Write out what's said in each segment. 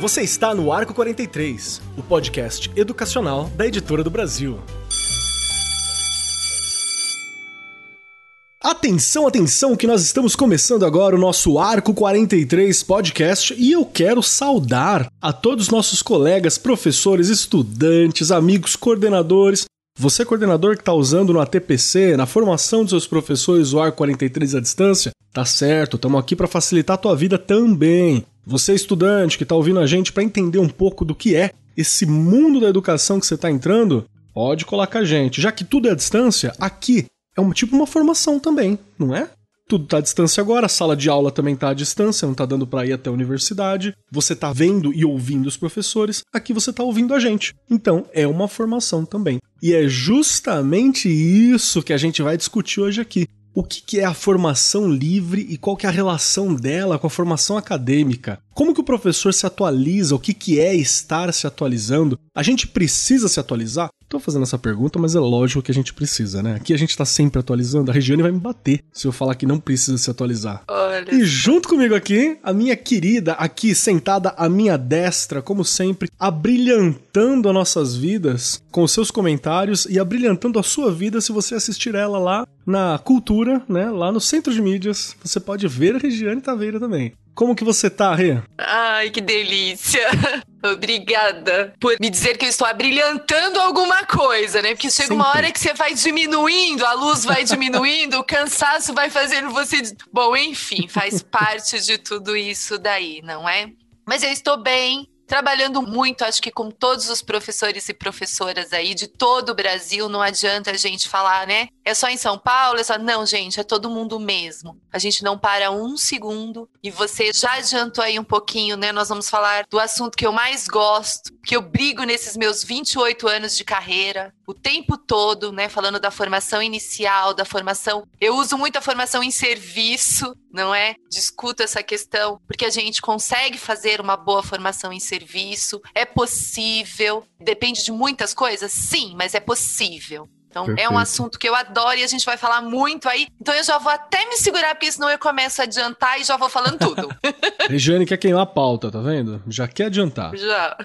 Você está no Arco 43, o podcast educacional da Editora do Brasil. Atenção, atenção, que nós estamos começando agora o nosso Arco 43 podcast e eu quero saudar a todos os nossos colegas, professores, estudantes, amigos, coordenadores. Você, coordenador que está usando no ATPC, na formação dos seus professores, o Arco 43 à distância, tá certo, estamos aqui para facilitar a tua vida também. Você, estudante que está ouvindo a gente para entender um pouco do que é esse mundo da educação que você está entrando, pode colar com a gente. Já que tudo é à distância, aqui é um tipo uma formação também, não é? Tudo está à distância agora, a sala de aula também está à distância, não está dando para ir até a universidade. Você está vendo e ouvindo os professores, aqui você está ouvindo a gente. Então, é uma formação também. E é justamente isso que a gente vai discutir hoje aqui. O que é a formação livre e qual que é a relação dela com a formação acadêmica? Como que o professor se atualiza? O que, que é estar se atualizando? A gente precisa se atualizar? Tô fazendo essa pergunta, mas é lógico que a gente precisa, né? Aqui a gente tá sempre atualizando. A Regiane vai me bater se eu falar que não precisa se atualizar. Olha. E junto comigo aqui, a minha querida, aqui sentada à minha destra, como sempre, abrilhantando as nossas vidas com os seus comentários e abrilhantando a sua vida se você assistir ela lá na Cultura, né? Lá no Centro de Mídias. Você pode ver a Regiane Taveira também. Como que você tá, Rê? Ai, que delícia. Obrigada por me dizer que eu estou abrilhantando alguma coisa, né? Porque chega Sempre. uma hora que você vai diminuindo, a luz vai diminuindo, o cansaço vai fazendo você. Bom, enfim, faz parte de tudo isso daí, não é? Mas eu estou bem, trabalhando muito, acho que com todos os professores e professoras aí de todo o Brasil, não adianta a gente falar, né? É só em São Paulo, é só. Não, gente, é todo mundo mesmo. A gente não para um segundo. E você já adiantou aí um pouquinho, né? Nós vamos falar do assunto que eu mais gosto, que eu brigo nesses meus 28 anos de carreira, o tempo todo, né? Falando da formação inicial, da formação. Eu uso muito a formação em serviço, não é? Discuto essa questão, porque a gente consegue fazer uma boa formação em serviço, é possível, depende de muitas coisas, sim, mas é possível. Então, Perfeito. é um assunto que eu adoro e a gente vai falar muito aí. Então, eu já vou até me segurar, porque senão eu começo a adiantar e já vou falando tudo. Regiane quer queimar a pauta, tá vendo? Já quer adiantar. Já.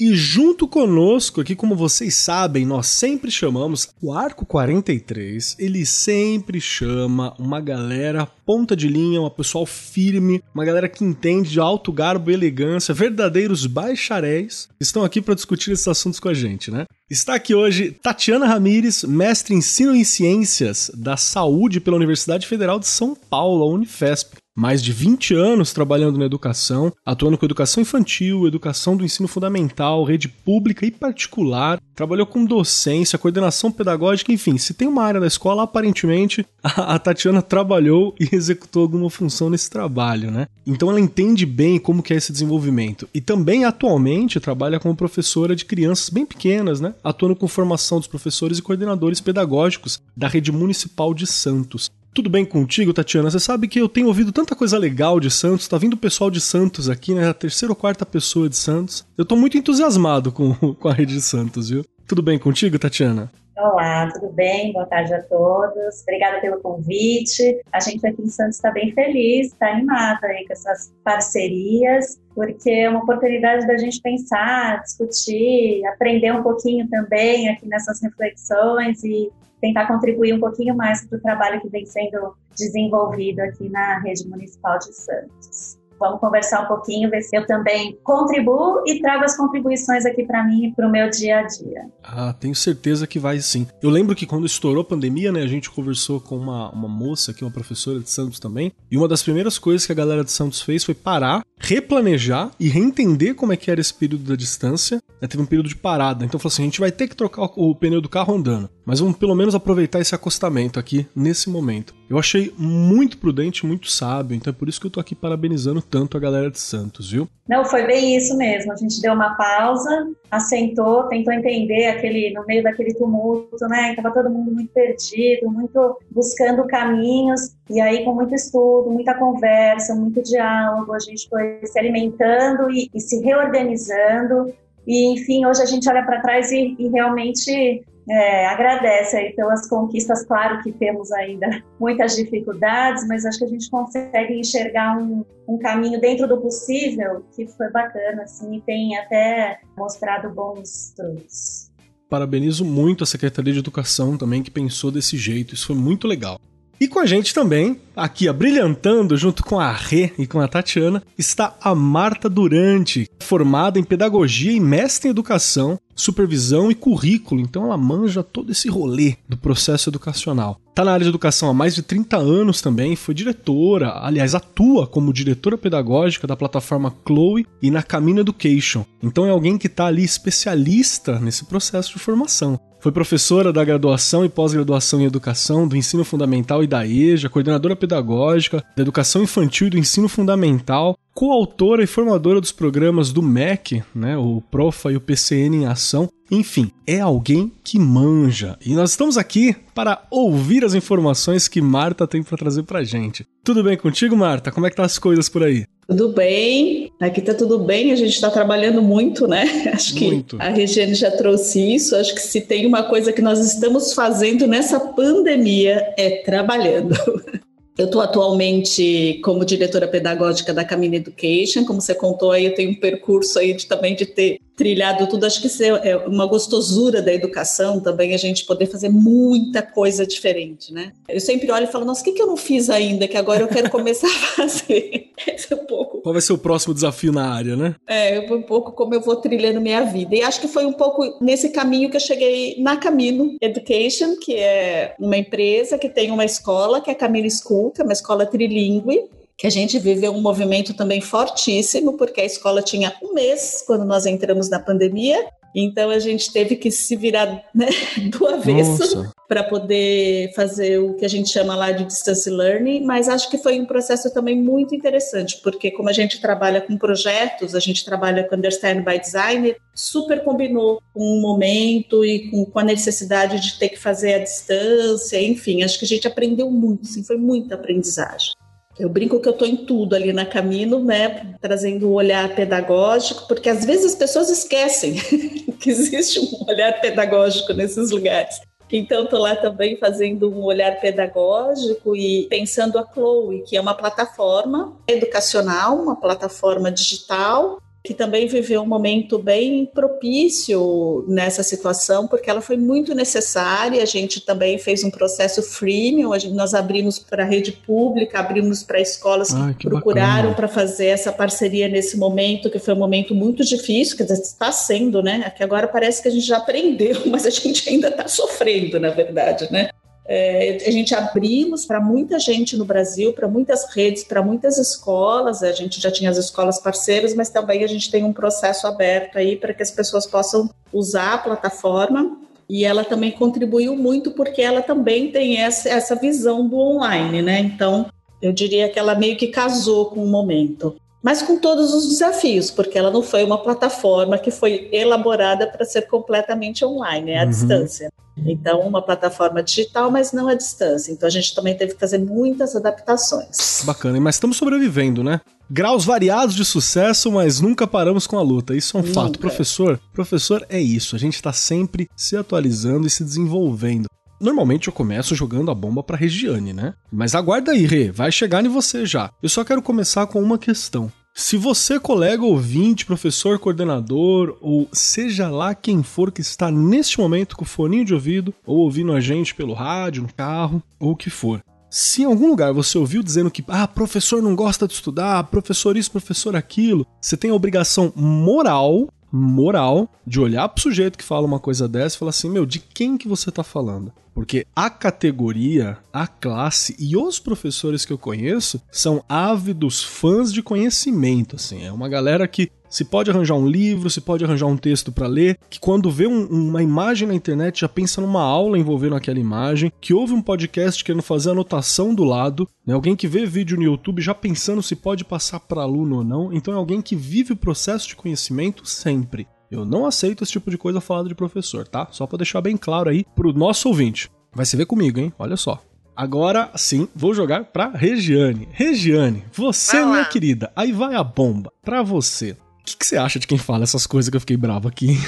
E junto conosco aqui, como vocês sabem, nós sempre chamamos o Arco 43, ele sempre chama uma galera ponta de linha, uma pessoal firme, uma galera que entende de alto garbo e elegância, verdadeiros bacharéis, estão aqui para discutir esses assuntos com a gente, né? Está aqui hoje Tatiana Ramires, mestre em ensino em ciências da saúde pela Universidade Federal de São Paulo, a Unifesp mais de 20 anos trabalhando na educação, atuando com educação infantil, educação do ensino fundamental, rede pública e particular, trabalhou com docência, coordenação pedagógica, enfim, se tem uma área da escola, aparentemente a, Tatiana trabalhou e executou alguma função nesse trabalho, né? Então ela entende bem como que é esse desenvolvimento. E também atualmente trabalha como professora de crianças bem pequenas, né? Atuando com formação dos professores e coordenadores pedagógicos da rede municipal de Santos. Tudo bem contigo, Tatiana? Você sabe que eu tenho ouvido tanta coisa legal de Santos, tá vindo o pessoal de Santos aqui, né? A terceira ou quarta pessoa de Santos. Eu tô muito entusiasmado com, com a rede de Santos, viu? Tudo bem contigo, Tatiana? Olá, tudo bem? Boa tarde a todos. Obrigada pelo convite. A gente aqui em Santos está bem feliz, está animada aí com essas parcerias, porque é uma oportunidade da gente pensar, discutir, aprender um pouquinho também aqui nessas reflexões e tentar contribuir um pouquinho mais para o trabalho que vem sendo desenvolvido aqui na rede municipal de Santos. Vamos conversar um pouquinho, ver se eu também contribuo e trago as contribuições aqui para mim e para o meu dia a dia. Ah, tenho certeza que vai sim. Eu lembro que quando estourou a pandemia, né, a gente conversou com uma, uma moça aqui, uma professora de Santos também, e uma das primeiras coisas que a galera de Santos fez foi parar, replanejar e reentender como é que era esse período da distância. Né, teve um período de parada, então falou assim, a gente vai ter que trocar o, o pneu do carro andando, mas vamos pelo menos aproveitar esse acostamento aqui nesse momento. Eu achei muito prudente, muito sábio, então é por isso que eu tô aqui parabenizando tanto a galera de Santos, viu? Não, foi bem isso mesmo. A gente deu uma pausa, assentou, tentou entender aquele no meio daquele tumulto, né? Tava todo mundo muito perdido, muito buscando caminhos, e aí com muito estudo, muita conversa, muito diálogo, a gente foi se alimentando e, e se reorganizando. E enfim, hoje a gente olha para trás e, e realmente é, agradece aí pelas conquistas. Claro que temos ainda muitas dificuldades, mas acho que a gente consegue enxergar um, um caminho dentro do possível que foi bacana, assim, e tem até mostrado bons frutos. Parabenizo muito a Secretaria de Educação também que pensou desse jeito, isso foi muito legal. E com a gente também, aqui abrilhantando junto com a Rê e com a Tatiana, está a Marta Durante, formada em pedagogia e mestre em educação, supervisão e currículo. Então ela manja todo esse rolê do processo educacional. Está na área de educação há mais de 30 anos também, foi diretora, aliás, atua como diretora pedagógica da plataforma Chloe e na Camino Education. Então é alguém que está ali especialista nesse processo de formação. Foi professora da graduação e pós-graduação em educação, do ensino fundamental e da EJA, coordenadora pedagógica da educação infantil e do ensino fundamental, coautora e formadora dos programas do MEC, né, o Profa e o PCN em ação. Enfim, é alguém que manja. E nós estamos aqui para ouvir as informações que Marta tem para trazer pra gente. Tudo bem contigo, Marta? Como é que tá as coisas por aí? Tudo bem, aqui tá tudo bem, a gente está trabalhando muito, né? Acho que muito. a Regiane já trouxe isso. Acho que se tem uma coisa que nós estamos fazendo nessa pandemia é trabalhando. Eu estou atualmente como diretora pedagógica da Camino Education, como você contou aí, eu tenho um percurso aí de, também de ter trilhado tudo, acho que isso é uma gostosura da educação também, a gente poder fazer muita coisa diferente, né? Eu sempre olho e falo, nossa, o que, que eu não fiz ainda, que agora eu quero começar a fazer? Esse é um pouco... Qual vai ser o próximo desafio na área, né? É, um pouco como eu vou trilhando minha vida. E acho que foi um pouco nesse caminho que eu cheguei na Camino Education, que é uma empresa que tem uma escola, que é a Camino School, que é uma escola trilingue, que a gente viveu um movimento também fortíssimo, porque a escola tinha um mês quando nós entramos na pandemia, então a gente teve que se virar né, do avesso para poder fazer o que a gente chama lá de distance learning, mas acho que foi um processo também muito interessante, porque como a gente trabalha com projetos, a gente trabalha com Understand by Design, super combinou com o momento e com, com a necessidade de ter que fazer a distância, enfim, acho que a gente aprendeu muito, sim, foi muita aprendizagem. Eu brinco que eu estou em tudo ali na Camino, né, trazendo um olhar pedagógico, porque às vezes as pessoas esquecem que existe um olhar pedagógico nesses lugares. Então, estou lá também fazendo um olhar pedagógico e pensando a Chloe, que é uma plataforma educacional, uma plataforma digital que também viveu um momento bem propício nessa situação, porque ela foi muito necessária. A gente também fez um processo freemium, gente, nós abrimos para a rede pública, abrimos para escolas Ai, que, que procuraram para fazer essa parceria nesse momento, que foi um momento muito difícil, que está sendo, né? Aqui agora parece que a gente já aprendeu, mas a gente ainda está sofrendo, na verdade, né? É, a gente abrimos para muita gente no Brasil, para muitas redes, para muitas escolas. A gente já tinha as escolas parceiras, mas também a gente tem um processo aberto aí para que as pessoas possam usar a plataforma. E ela também contribuiu muito porque ela também tem essa, essa visão do online, né? Então, eu diria que ela meio que casou com o momento mas com todos os desafios, porque ela não foi uma plataforma que foi elaborada para ser completamente online, é à uhum. distância. Então, uma plataforma digital, mas não à distância. Então, a gente também teve que fazer muitas adaptações. Bacana, mas estamos sobrevivendo, né? Graus variados de sucesso, mas nunca paramos com a luta. Isso é um nunca. fato. Professor, professor é isso. A gente está sempre se atualizando e se desenvolvendo. Normalmente eu começo jogando a bomba pra Regiane, né? Mas aguarda aí, Rê, vai chegar em você já. Eu só quero começar com uma questão. Se você, colega ouvinte, professor, coordenador, ou seja lá quem for que está neste momento com o foninho de ouvido, ou ouvindo a gente pelo rádio, no carro, ou o que for, se em algum lugar você ouviu dizendo que, ah, professor não gosta de estudar, professor isso, professor aquilo, você tem a obrigação moral, moral, de olhar pro sujeito que fala uma coisa dessa e falar assim, meu, de quem que você tá falando? Porque a categoria, a classe e os professores que eu conheço são ávidos fãs de conhecimento, assim. É uma galera que se pode arranjar um livro, se pode arranjar um texto para ler, que quando vê um, uma imagem na internet já pensa numa aula envolvendo aquela imagem, que ouve um podcast querendo fazer anotação do lado, né? alguém que vê vídeo no YouTube já pensando se pode passar para aluno ou não. Então é alguém que vive o processo de conhecimento sempre. Eu não aceito esse tipo de coisa falada de professor, tá? Só para deixar bem claro aí pro nosso ouvinte. Vai se ver comigo, hein? Olha só. Agora sim, vou jogar pra Regiane. Regiane, você, minha querida, aí vai a bomba pra você. O que, que, você acha de quem fala essas coisas que eu fiquei bravo aqui?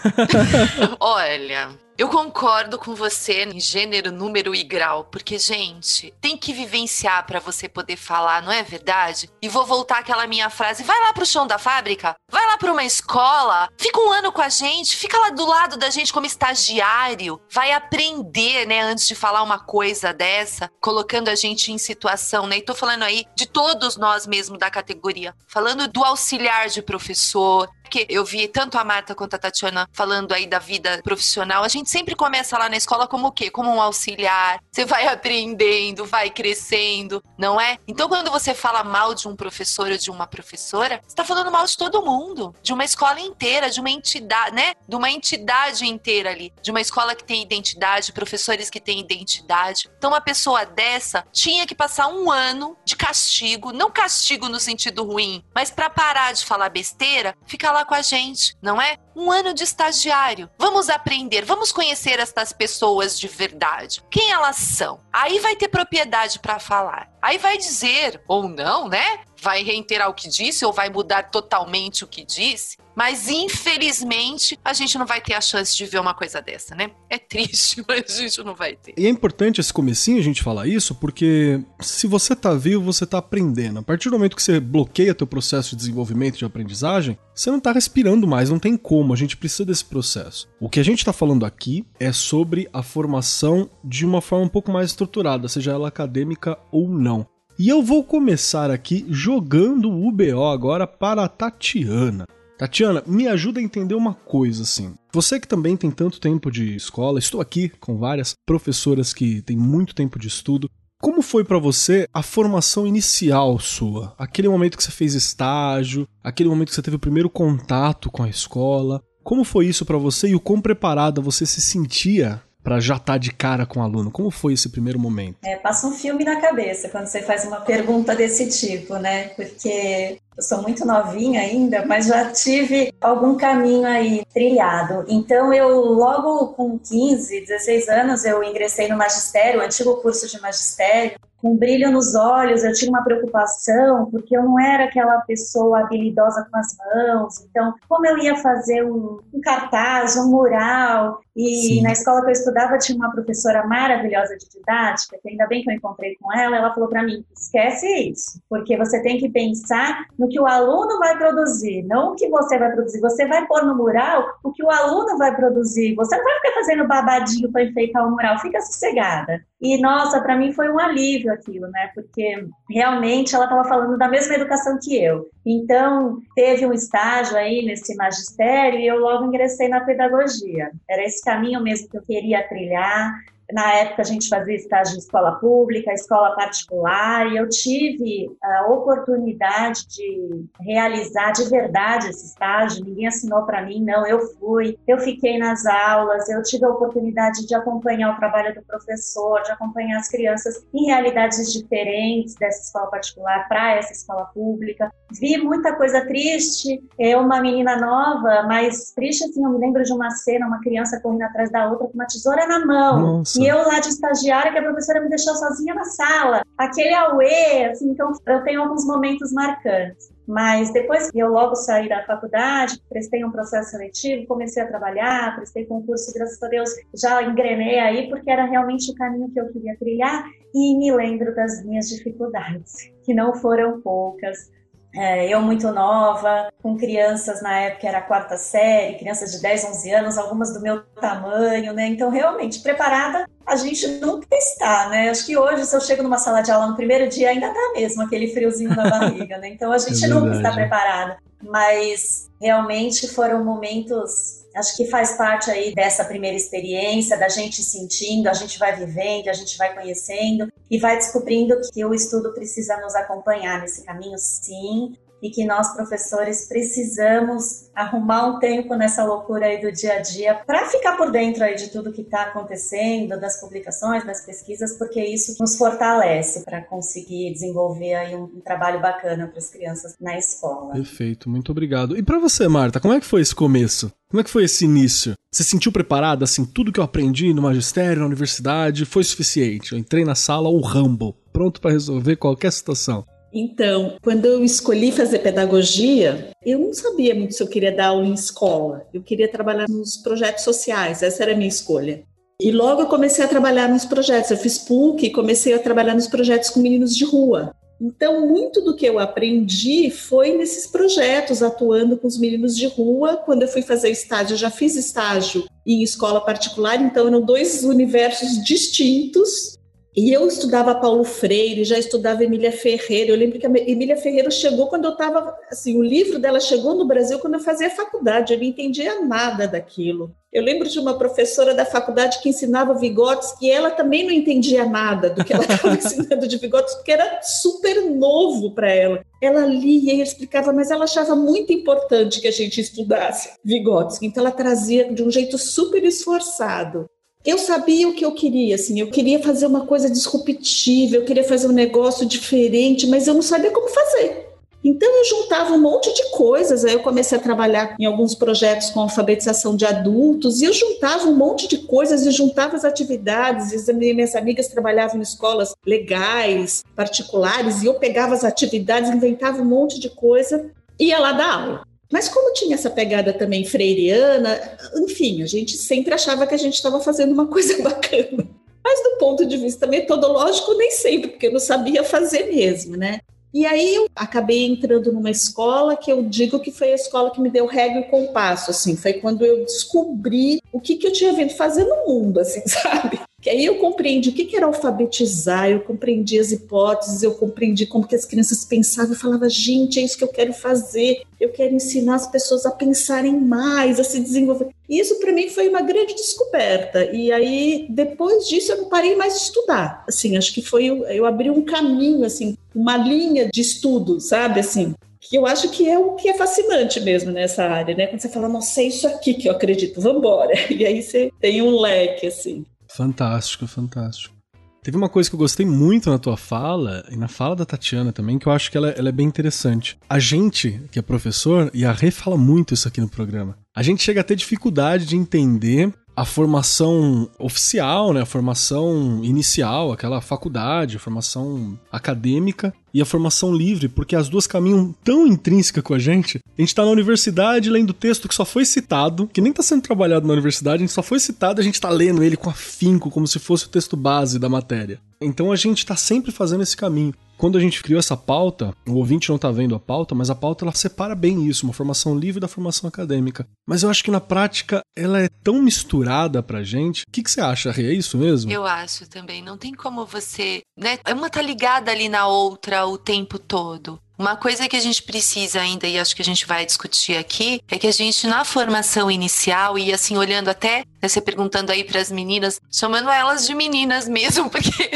Olha, Eu concordo com você em gênero, número e grau, porque, gente, tem que vivenciar para você poder falar, não é verdade? E vou voltar àquela minha frase: vai lá pro chão da fábrica, vai lá para uma escola, fica um ano com a gente, fica lá do lado da gente como estagiário, vai aprender, né, antes de falar uma coisa dessa, colocando a gente em situação, né? E tô falando aí de todos nós mesmo da categoria, falando do auxiliar de professor, porque eu vi tanto a Marta quanto a Tatiana falando aí da vida profissional. A gente sempre começa lá na escola como o quê? Como um auxiliar. Você vai aprendendo, vai crescendo, não é? Então, quando você fala mal de um professor ou de uma professora, você está falando mal de todo mundo, de uma escola inteira, de uma entidade, né? De uma entidade inteira ali, de uma escola que tem identidade, professores que têm identidade. Então, uma pessoa dessa tinha que passar um ano de castigo, não castigo no sentido ruim, mas para parar de falar besteira, ficar lá com a gente, não é? Um ano de estagiário. Vamos aprender, vamos conhecer estas pessoas de verdade. Quem elas são? Aí vai ter propriedade para falar. Aí vai dizer, ou não, né? Vai reiterar o que disse ou vai mudar totalmente o que disse. Mas infelizmente a gente não vai ter a chance de ver uma coisa dessa, né? É triste, mas a gente não vai ter. E é importante esse comecinho a gente falar isso, porque se você tá vivo, você tá aprendendo. A partir do momento que você bloqueia teu processo de desenvolvimento de aprendizagem, você não tá respirando mais, não tem como, a gente precisa desse processo. O que a gente tá falando aqui é sobre a formação de uma forma um pouco mais estruturada, seja ela acadêmica ou não. E eu vou começar aqui jogando o UBO agora para a Tatiana. Tatiana, me ajuda a entender uma coisa assim. Você que também tem tanto tempo de escola, estou aqui com várias professoras que têm muito tempo de estudo. Como foi para você a formação inicial sua? Aquele momento que você fez estágio, aquele momento que você teve o primeiro contato com a escola. Como foi isso para você e o quão preparada você se sentia para já estar tá de cara com o aluno? Como foi esse primeiro momento? É, passa um filme na cabeça quando você faz uma pergunta desse tipo, né? Porque eu sou muito novinha ainda, mas já tive algum caminho aí trilhado. Então eu logo com 15, 16 anos eu ingressei no magistério, o antigo curso de magistério, com brilho nos olhos, eu tinha uma preocupação, porque eu não era aquela pessoa habilidosa com as mãos. Então, como eu ia fazer um, um cartaz, um mural? E Sim. na escola que eu estudava tinha uma professora maravilhosa de didática, que ainda bem que eu encontrei com ela, ela falou para mim: esquece isso, porque você tem que pensar no que o aluno vai produzir, não o que você vai produzir. Você vai pôr no mural o que o aluno vai produzir. Você não vai ficar fazendo babadinho para enfeitar o mural, fica sossegada. E nossa, para mim foi um alívio aquilo, né? Porque realmente ela estava falando da mesma educação que eu. Então, teve um estágio aí nesse magistério e eu logo ingressei na pedagogia. Era esse caminho mesmo que eu queria trilhar. Na época a gente fazia estágio em escola pública, escola particular, e eu tive a oportunidade de realizar de verdade esse estágio. Ninguém assinou para mim, não, eu fui. Eu fiquei nas aulas, eu tive a oportunidade de acompanhar o trabalho do professor, de acompanhar as crianças em realidades diferentes dessa escola particular para essa escola pública. Vi muita coisa triste. Eu, uma menina nova, mas triste assim, eu me lembro de uma cena, uma criança correndo atrás da outra com uma tesoura na mão. Nossa. E eu lá de estagiária, que a professora me deixou sozinha na sala. Aquele auê, assim, então eu tenho alguns momentos marcantes. Mas depois que eu logo saí da faculdade, prestei um processo seletivo, comecei a trabalhar, prestei concurso, graças a Deus já engrenei aí, porque era realmente o caminho que eu queria trilhar e me lembro das minhas dificuldades, que não foram poucas. É, eu muito nova, com crianças na época era a quarta série, crianças de 10, 11 anos, algumas do meu tamanho, né? Então, realmente, preparada a gente nunca está, né? Acho que hoje, se eu chego numa sala de aula no primeiro dia, ainda tá mesmo aquele friozinho na barriga, né? Então, a gente é nunca está preparada. Mas, realmente, foram momentos Acho que faz parte aí dessa primeira experiência, da gente sentindo, a gente vai vivendo, a gente vai conhecendo e vai descobrindo que o estudo precisa nos acompanhar nesse caminho, sim, e que nós, professores, precisamos arrumar um tempo nessa loucura aí do dia a dia para ficar por dentro aí de tudo que está acontecendo, das publicações, das pesquisas, porque isso nos fortalece para conseguir desenvolver aí um, um trabalho bacana para as crianças na escola. Perfeito, muito obrigado. E para você, Marta, como é que foi esse começo? Como é que foi esse início? Você se sentiu preparada, assim, tudo que eu aprendi no magistério, na universidade, foi suficiente? Eu entrei na sala, o Rambo, pronto para resolver qualquer situação. Então, quando eu escolhi fazer pedagogia, eu não sabia muito se eu queria dar aula em escola. Eu queria trabalhar nos projetos sociais, essa era a minha escolha. E logo eu comecei a trabalhar nos projetos. Eu fiz PUC e comecei a trabalhar nos projetos com meninos de rua. Então, muito do que eu aprendi foi nesses projetos, atuando com os meninos de rua. Quando eu fui fazer estágio, eu já fiz estágio em escola particular, então eram dois universos distintos. E eu estudava Paulo Freire, já estudava Emília Ferreira. Eu lembro que a Emília Ferreira chegou quando eu estava, assim, o livro dela chegou no Brasil quando eu fazia faculdade. Eu não entendia nada daquilo. Eu lembro de uma professora da faculdade que ensinava Vygotsky e ela também não entendia nada do que ela estava ensinando de Vygotsky, porque era super novo para ela. Ela lia e explicava, mas ela achava muito importante que a gente estudasse Vygotsky. Então ela trazia de um jeito super esforçado. Eu sabia o que eu queria, assim, eu queria fazer uma coisa disruptiva, eu queria fazer um negócio diferente, mas eu não sabia como fazer. Então eu juntava um monte de coisas, aí eu comecei a trabalhar em alguns projetos com alfabetização de adultos, e eu juntava um monte de coisas e juntava as atividades, e minhas amigas trabalhavam em escolas legais, particulares, e eu pegava as atividades, inventava um monte de coisa, e ia lá dar aula. Mas como tinha essa pegada também freiriana, enfim, a gente sempre achava que a gente estava fazendo uma coisa bacana. Mas do ponto de vista metodológico, nem sempre, porque eu não sabia fazer mesmo, né? E aí eu acabei entrando numa escola que eu digo que foi a escola que me deu regra e compasso, assim, foi quando eu descobri o que, que eu tinha vindo fazer no mundo, assim, sabe? Que aí eu compreendi o que era alfabetizar, eu compreendi as hipóteses, eu compreendi como que as crianças pensavam, eu falava, gente, é isso que eu quero fazer, eu quero ensinar as pessoas a pensarem mais, a se desenvolver. E isso para mim foi uma grande descoberta. E aí, depois disso, eu não parei mais de estudar. Assim, acho que foi, eu abri um caminho, assim, uma linha de estudo, sabe, assim, que eu acho que é o que é fascinante mesmo nessa área, né? Quando você fala, nossa, é isso aqui que eu acredito, vamos embora. E aí você tem um leque, assim. Fantástico, fantástico. Teve uma coisa que eu gostei muito na tua fala, e na fala da Tatiana também, que eu acho que ela, ela, é bem interessante. A gente, que é professor, e a Rê fala muito isso aqui no programa, a gente chega a ter dificuldade de entender a formação oficial, né, a formação inicial, aquela faculdade, a formação acadêmica e a formação livre, porque as duas caminham tão intrínseca com a gente. A gente tá na universidade lendo texto que só foi citado, que nem tá sendo trabalhado na universidade, a gente só foi citado, a gente tá lendo ele com afinco, como se fosse o texto base da matéria. Então a gente tá sempre fazendo esse caminho quando a gente criou essa pauta, o ouvinte não está vendo a pauta, mas a pauta ela separa bem isso, uma formação livre da formação acadêmica. Mas eu acho que na prática ela é tão misturada pra gente. O que, que você acha, Rê? É isso mesmo? Eu acho também. Não tem como você. Né? Uma tá ligada ali na outra o tempo todo. Uma coisa que a gente precisa ainda, e acho que a gente vai discutir aqui, é que a gente, na formação inicial, e assim, olhando até, né, você perguntando aí para as meninas, chamando elas de meninas mesmo, porque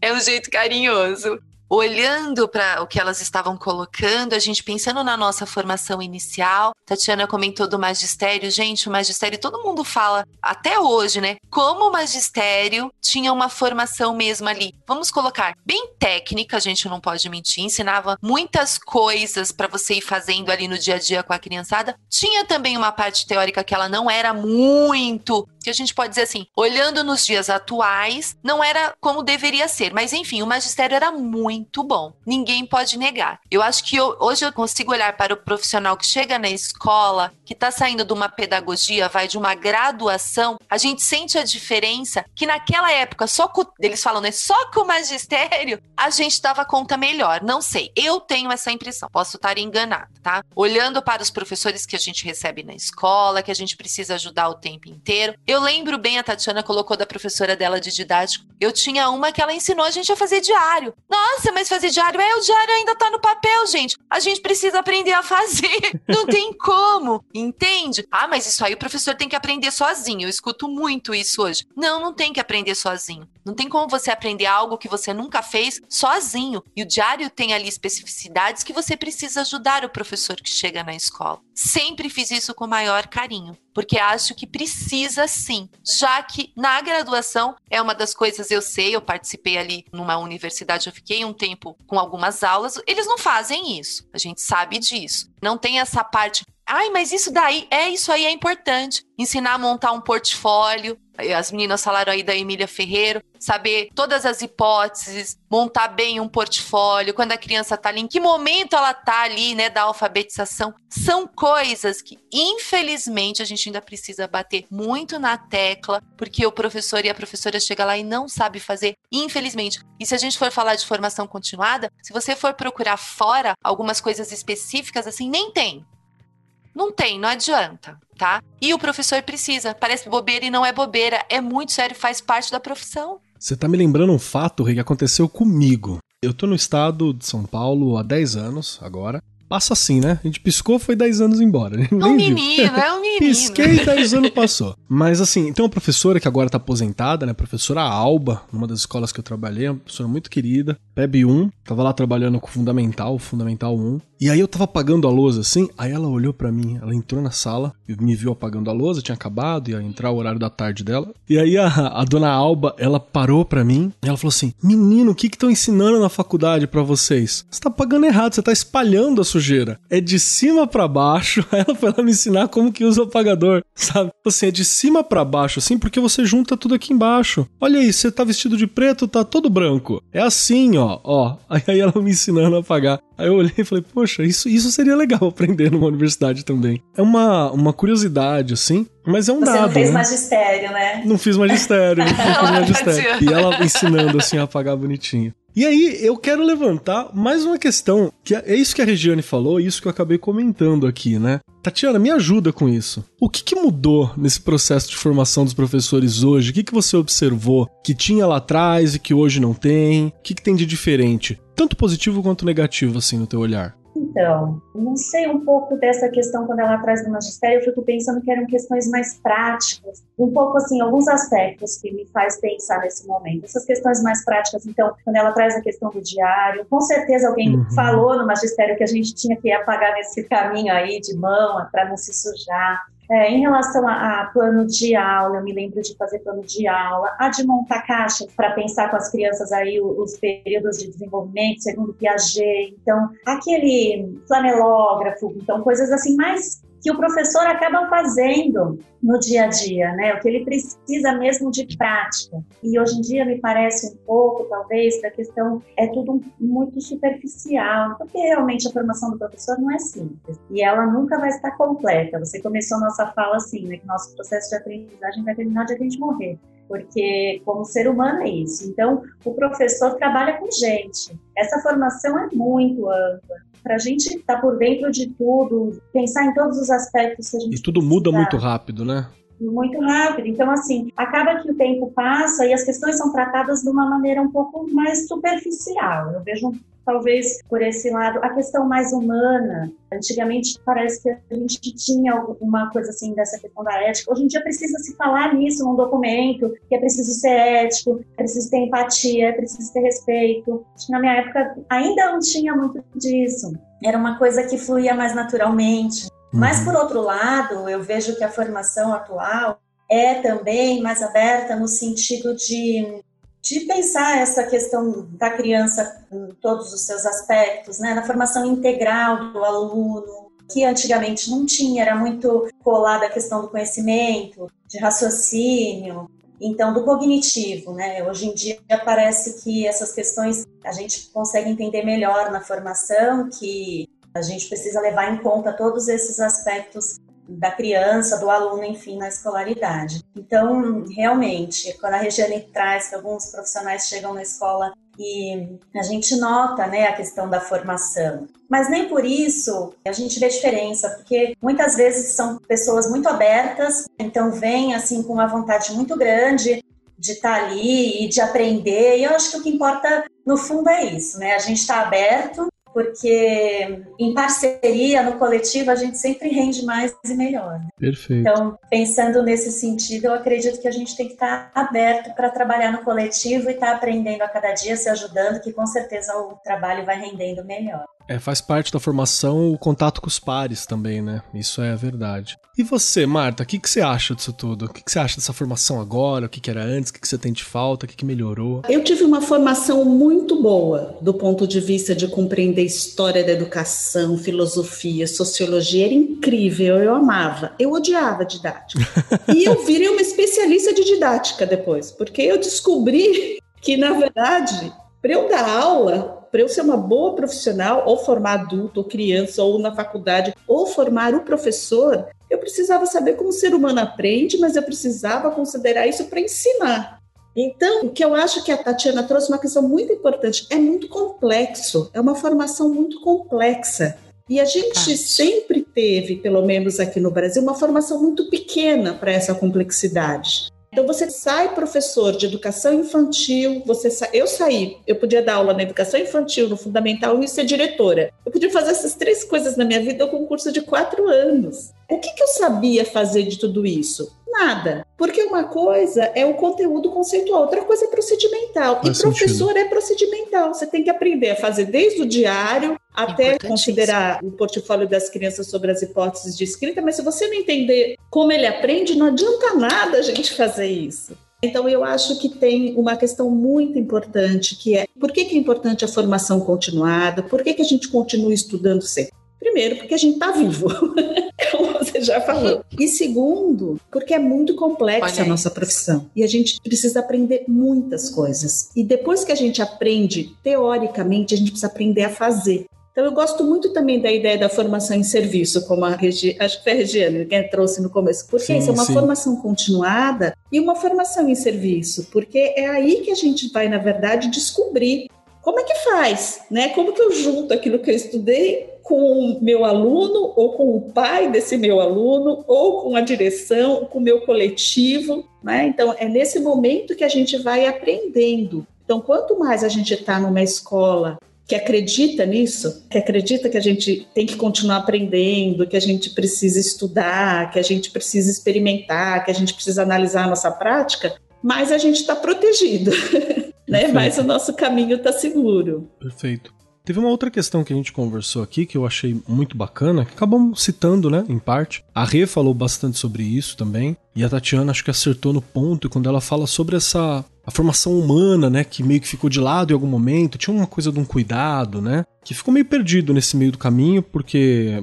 é um jeito carinhoso olhando para o que elas estavam colocando, a gente pensando na nossa formação inicial. Tatiana comentou do magistério. Gente, o magistério, todo mundo fala até hoje, né? Como o magistério tinha uma formação mesmo ali. Vamos colocar bem técnica, a gente não pode mentir, ensinava muitas coisas para você ir fazendo ali no dia a dia com a criançada. Tinha também uma parte teórica que ela não era muito que a gente pode dizer assim, olhando nos dias atuais, não era como deveria ser. Mas enfim, o magistério era muito bom. Ninguém pode negar. Eu acho que eu, hoje eu consigo olhar para o profissional que chega na escola, que está saindo de uma pedagogia, vai de uma graduação, a gente sente a diferença que naquela época, só com, eles falam, né? Só com o magistério, a gente dava conta melhor. Não sei. Eu tenho essa impressão. Posso estar enganada, tá? Olhando para os professores que a gente recebe na escola, que a gente precisa ajudar o tempo inteiro. Eu eu lembro bem, a Tatiana colocou da professora dela de didático. Eu tinha uma que ela ensinou a gente a fazer diário. Nossa, mas fazer diário? É, o diário ainda tá no papel, gente. A gente precisa aprender a fazer. Não tem como, entende? Ah, mas isso aí o professor tem que aprender sozinho. Eu escuto muito isso hoje. Não, não tem que aprender sozinho. Não tem como você aprender algo que você nunca fez sozinho. E o diário tem ali especificidades que você precisa ajudar o professor que chega na escola. Sempre fiz isso com maior carinho porque acho que precisa sim, já que na graduação é uma das coisas eu sei, eu participei ali numa universidade, eu fiquei um tempo com algumas aulas, eles não fazem isso, a gente sabe disso. Não tem essa parte Ai, mas isso daí, é isso aí é importante. Ensinar a montar um portfólio. As meninas falaram aí da Emília Ferreiro, saber todas as hipóteses, montar bem um portfólio, quando a criança está ali, em que momento ela está ali, né, da alfabetização. São coisas que, infelizmente, a gente ainda precisa bater muito na tecla, porque o professor e a professora chega lá e não sabe fazer, infelizmente. E se a gente for falar de formação continuada, se você for procurar fora algumas coisas específicas, assim, nem tem. Não tem, não adianta, tá? E o professor precisa. Parece bobeira e não é bobeira. É muito sério, faz parte da profissão. Você tá me lembrando um fato, que aconteceu comigo. Eu tô no estado de São Paulo há 10 anos agora. Passa assim, né? A gente piscou, foi 10 anos embora. É um menino, é um menino. Pisquei e 10 anos passou. Mas assim, tem uma professora que agora tá aposentada, né? Professora Alba, numa das escolas que eu trabalhei, uma professora muito querida, PEB 1, tava lá trabalhando com Fundamental, Fundamental 1. E aí eu tava apagando a lousa assim, aí ela olhou para mim, ela entrou na sala, me viu apagando a lousa, tinha acabado, ia entrar o horário da tarde dela. E aí a, a dona Alba, ela parou para mim e ela falou assim: Menino, o que que estão ensinando na faculdade para vocês? Você tá apagando errado, você tá espalhando a sujeira. É de cima para baixo. Ela foi lá me ensinar como que usa o apagador, sabe? Assim, é de cima para baixo, assim, porque você junta tudo aqui embaixo. Olha aí, você tá vestido de preto, tá todo branco. É assim, ó, ó. Aí ela me ensinando a apagar. Aí eu olhei e falei, poxa, isso, isso seria legal aprender numa universidade também. É uma, uma curiosidade, assim, mas é um Você dado. Você não fez né? magistério, né? Não fiz magistério, não fiz magistério. E ela ensinando assim a apagar bonitinho. E aí, eu quero levantar mais uma questão, que é isso que a Regiane falou, isso que eu acabei comentando aqui, né? Tatiana, me ajuda com isso. O que, que mudou nesse processo de formação dos professores hoje? O que, que você observou que tinha lá atrás e que hoje não tem? O que, que tem de diferente? Tanto positivo quanto negativo, assim, no teu olhar. Então, não sei um pouco dessa questão quando ela traz do magistério, eu fico pensando que eram questões mais práticas, um pouco assim, alguns aspectos que me faz pensar nesse momento. Essas questões mais práticas, então, quando ela traz a questão do diário, com certeza alguém uhum. falou no magistério que a gente tinha que apagar nesse caminho aí de mão para não se sujar. É, em relação a, a, plano de aula, eu me lembro de fazer plano de aula, a de montar caixa para pensar com as crianças aí os, os, períodos de desenvolvimento, segundo Piaget. Então, aquele flanelógrafo, então coisas assim mais que o professor acaba fazendo no dia a dia, né? O que ele precisa mesmo de prática. E hoje em dia me parece um pouco, talvez, da questão é tudo muito superficial, porque realmente a formação do professor não é simples e ela nunca vai estar completa. Você começou a nossa fala assim, né? Que nosso processo de aprendizagem vai terminar de a gente morrer porque como ser humano é isso. Então, o professor trabalha com gente. Essa formação é muito ampla. Para a gente estar tá por dentro de tudo, pensar em todos os aspectos que a gente. E tudo muda muito rápido, né? muito rápido. Então, assim, acaba que o tempo passa e as questões são tratadas de uma maneira um pouco mais superficial. Eu vejo talvez por esse lado, a questão mais humana. Antigamente parece que a gente tinha alguma coisa assim dessa questão da ética. Hoje em dia precisa se falar nisso num documento, que é preciso ser ético, é preciso ter empatia, é preciso ter respeito. Na minha época ainda não tinha muito disso. Era uma coisa que fluía mais naturalmente. Mas, por outro lado, eu vejo que a formação atual é também mais aberta no sentido de, de pensar essa questão da criança em todos os seus aspectos, né? na formação integral do aluno, que antigamente não tinha, era muito colada a questão do conhecimento, de raciocínio, então do cognitivo, né? Hoje em dia parece que essas questões a gente consegue entender melhor na formação, que a gente precisa levar em conta todos esses aspectos da criança, do aluno, enfim, na escolaridade. Então, realmente, quando a Regiane traz que alguns profissionais chegam na escola e a gente nota né, a questão da formação. Mas nem por isso a gente vê diferença, porque muitas vezes são pessoas muito abertas, então vêm assim com uma vontade muito grande de estar ali e de aprender. E eu acho que o que importa no fundo é isso, né? A gente está aberto porque em parceria, no coletivo, a gente sempre rende mais e melhor. Né? Perfeito. Então, pensando nesse sentido, eu acredito que a gente tem que estar aberto para trabalhar no coletivo e estar aprendendo a cada dia, se ajudando, que com certeza o trabalho vai rendendo melhor. É, faz parte da formação o contato com os pares também, né? Isso é verdade. E você, Marta, o que, que você acha disso tudo? O que, que você acha dessa formação agora? O que, que era antes? O que, que você tem de falta? O que, que melhorou? Eu tive uma formação muito boa do ponto de vista de compreender história da educação, filosofia, sociologia. Era incrível, eu amava. Eu odiava didática. e eu virei uma especialista de didática depois, porque eu descobri que, na verdade, para eu dar aula, para eu ser uma boa profissional, ou formar adulto, ou criança, ou na faculdade, ou formar o professor, eu precisava saber como o ser humano aprende, mas eu precisava considerar isso para ensinar. Então, o que eu acho que a Tatiana trouxe uma questão muito importante, é muito complexo, é uma formação muito complexa. E a gente sempre teve, pelo menos aqui no Brasil, uma formação muito pequena para essa complexidade. Então você sai professor de educação infantil, você sa... eu saí, eu podia dar aula na educação infantil, no fundamental e ser diretora. Eu podia fazer essas três coisas na minha vida com um curso de quatro anos. O que, que eu sabia fazer de tudo isso? Nada. Porque uma coisa é o conteúdo conceitual, outra coisa é procedimental. Faz e professor sentido. é procedimental. Você tem que aprender a fazer desde o diário até considerar o portfólio das crianças sobre as hipóteses de escrita, mas se você não entender como ele aprende, não adianta nada a gente fazer isso. Então, eu acho que tem uma questão muito importante, que é por que, que é importante a formação continuada, por que, que a gente continua estudando sempre? Primeiro, porque a gente está vivo, você já falou. E segundo, porque é muito complexa a nossa profissão. E a gente precisa aprender muitas coisas. E depois que a gente aprende, teoricamente, a gente precisa aprender a fazer. Então, eu gosto muito também da ideia da formação em serviço, como a Regi, acho que foi a Regiane que trouxe no começo, porque sim, isso é uma sim. formação continuada e uma formação em serviço, porque é aí que a gente vai, na verdade, descobrir como é que faz, né? Como que eu junto aquilo que eu estudei com o meu aluno, ou com o pai desse meu aluno, ou com a direção, com o meu coletivo, né? Então, é nesse momento que a gente vai aprendendo. Então, quanto mais a gente está numa escola que acredita nisso, que acredita que a gente tem que continuar aprendendo, que a gente precisa estudar, que a gente precisa experimentar, que a gente precisa analisar a nossa prática, mais a gente está protegido. né? Mas o nosso caminho está seguro. Perfeito. Teve uma outra questão que a gente conversou aqui que eu achei muito bacana, que acabamos citando, né, em parte. A Rê falou bastante sobre isso também, e a Tatiana acho que acertou no ponto quando ela fala sobre essa a formação humana, né, que meio que ficou de lado em algum momento, tinha uma coisa de um cuidado, né, que ficou meio perdido nesse meio do caminho, porque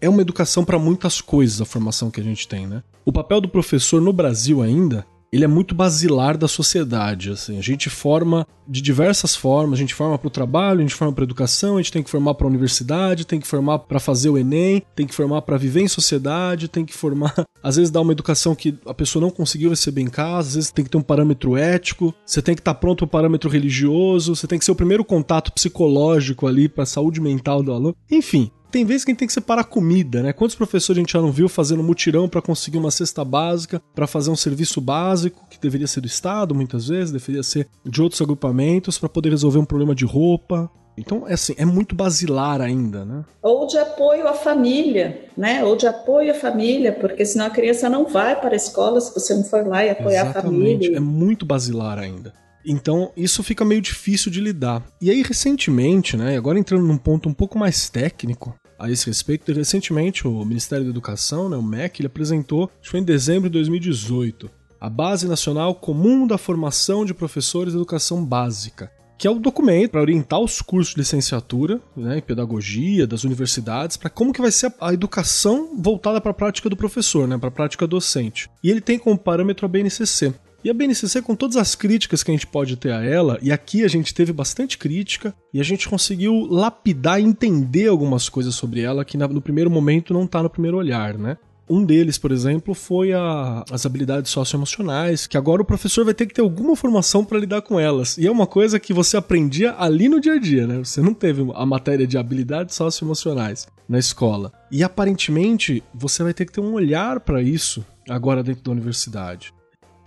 é uma educação para muitas coisas a formação que a gente tem, né? O papel do professor no Brasil ainda ele é muito basilar da sociedade. Assim. A gente forma de diversas formas. A gente forma para o trabalho, a gente forma para educação, a gente tem que formar para a universidade, tem que formar para fazer o Enem, tem que formar para viver em sociedade, tem que formar. Às vezes dá uma educação que a pessoa não conseguiu receber em casa, às vezes tem que ter um parâmetro ético, você tem que estar tá pronto para o parâmetro religioso, você tem que ser o primeiro contato psicológico ali para a saúde mental do aluno. Enfim, tem vezes que a gente tem que separar comida, né? Quantos professores a gente já não viu fazendo mutirão para conseguir uma cesta básica, para fazer um serviço básico, que deveria ser do Estado muitas vezes, deveria ser de outros agrupamentos, para poder resolver um problema de roupa, então, é assim, é muito basilar ainda, né? Ou de apoio à família, né? Ou de apoio à família, porque senão a criança não vai para a escola se você não for lá e apoiar Exatamente. a família. É muito basilar ainda. Então, isso fica meio difícil de lidar. E aí, recentemente, né, agora entrando num ponto um pouco mais técnico, a esse respeito. Recentemente, o Ministério da Educação, né, o MEC, ele apresentou, acho que foi em dezembro de 2018, a Base Nacional Comum da Formação de Professores de Educação Básica, que é o documento para orientar os cursos de licenciatura né, em pedagogia das universidades para como que vai ser a, educação voltada para a prática do professor, né, para a prática docente. E ele tem como parâmetro a BNCC. E a BNCC, com todas as críticas que a gente pode ter a ela, e aqui a gente teve bastante crítica, e a gente conseguiu lapidar e entender algumas coisas sobre ela que no primeiro momento não está no primeiro olhar, né? Um deles, por exemplo, foi a, as habilidades socioemocionais, que agora o professor vai ter que ter alguma formação para lidar com elas. E é uma coisa que você aprendia ali no dia a dia, né? Você não teve a matéria de habilidades socioemocionais na escola. E aparentemente você vai ter que ter um olhar para isso agora dentro da universidade.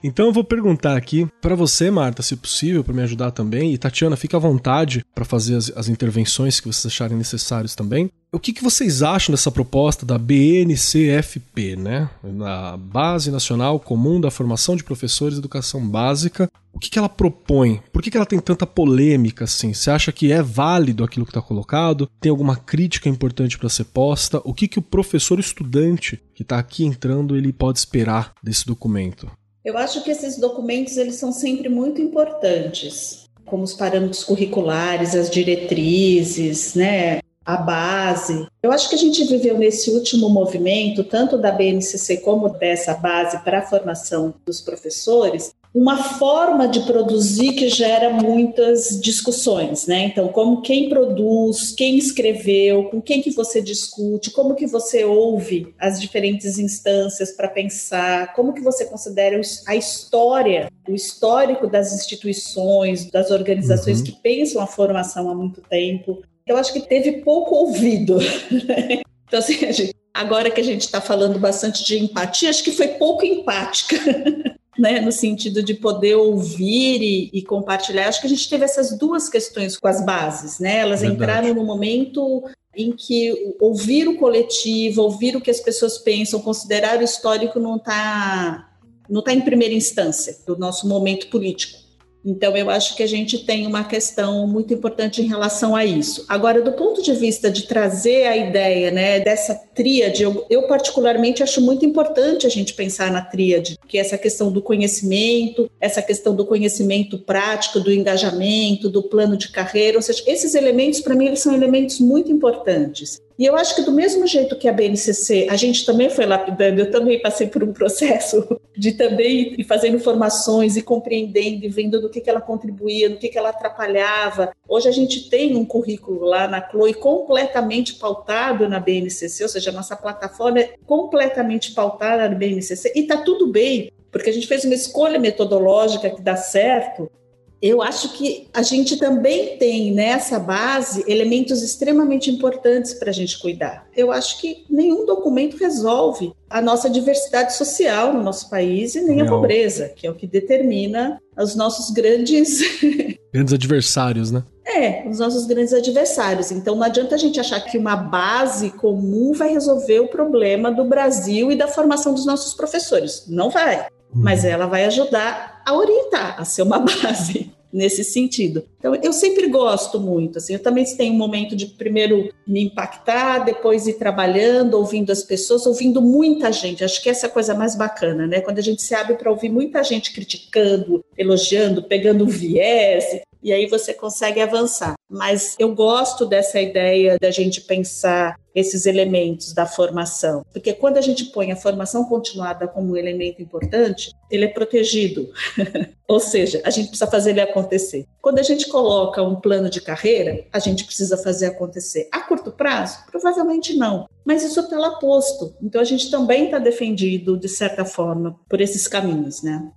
Então eu vou perguntar aqui para você, Marta, se possível, para me ajudar também, e Tatiana, fica à vontade para fazer as, as, intervenções que vocês acharem necessárias também. O que, que vocês acham dessa proposta da BNCFP, né? Na Base Nacional Comum da Formação de Professores de Educação Básica. O que, que ela propõe? Por que, que ela tem tanta polêmica assim? Você acha que é válido aquilo que está colocado? Tem alguma crítica importante para ser posta? O que, que o professor estudante que está aqui entrando ele pode esperar desse documento? Eu acho que esses documentos eles são sempre muito importantes, como os parâmetros curriculares, as diretrizes, né, a base. Eu acho que a gente viveu nesse último movimento, tanto da BNCC como dessa base para a formação dos professores, uma forma de produzir que gera muitas discussões, né? Então, como quem produz, quem escreveu, com quem que você discute, como que você ouve as diferentes instâncias para pensar, como que você considera a história, o histórico das instituições, das organizações uhum. que pensam a formação há muito tempo. Eu acho que teve pouco ouvido. Né? Então, assim, agora que a gente está falando bastante de empatia, acho que foi pouco empática. né, no sentido de poder ouvir e, e, compartilhar. Acho que a gente teve essas duas questões com as bases, né? Elas Verdade. entraram no momento em que ouvir o coletivo, ouvir o que as pessoas pensam, considerar o histórico não está não tá em primeira instância do nosso momento político. Então, eu acho que a gente tem uma questão muito importante em relação a isso. Agora, do ponto de vista de trazer a ideia né, dessa tríade, eu, eu, particularmente acho muito importante a gente pensar na tríade, que é essa questão do conhecimento, essa questão do conhecimento prático, do engajamento, do plano de carreira, ou seja, esses elementos, para mim, eles são elementos muito importantes. E eu acho que do mesmo jeito que a BNCC, a gente também foi lapidando, eu também passei por um processo de também ir fazendo formações e compreendendo e vendo do que, que ela contribuía, do que, que ela atrapalhava. Hoje a gente tem um currículo lá na Chloe completamente pautado na BNCC, ou seja, a nossa plataforma é completamente pautada na BNCC e está tudo bem, porque a gente fez uma escolha metodológica que dá certo eu acho que a gente também tem nessa base elementos extremamente importantes para a gente cuidar. Eu acho que nenhum documento resolve a nossa diversidade social no nosso país e nem Não. a pobreza, que é o que determina os nossos grandes. grandes adversários, né? É, os nossos grandes adversários. Então não adianta a gente achar que uma base comum vai resolver o problema do Brasil e da formação dos nossos professores. Não vai. Mas uhum. ela vai ajudar a orientar, a ser uma base nesse sentido. Então, eu sempre gosto muito, assim, eu também tenho um momento de primeiro me impactar, depois ir trabalhando, ouvindo as pessoas, ouvindo muita gente. Acho que essa é a coisa mais bacana, né? Quando a gente se abre para ouvir muita gente criticando, elogiando, pegando viés, e aí você consegue avançar. Mas eu gosto dessa ideia da gente pensar esses elementos da formação, porque quando a gente põe a formação continuada como um elemento importante, ele é protegido. Ou seja, a gente precisa fazer ele acontecer. Quando a gente coloca um plano de carreira, a gente precisa fazer acontecer. A curto prazo? Provavelmente não. Mas isso está lá posto. Então a gente também está defendido, de certa forma, por esses caminhos, né?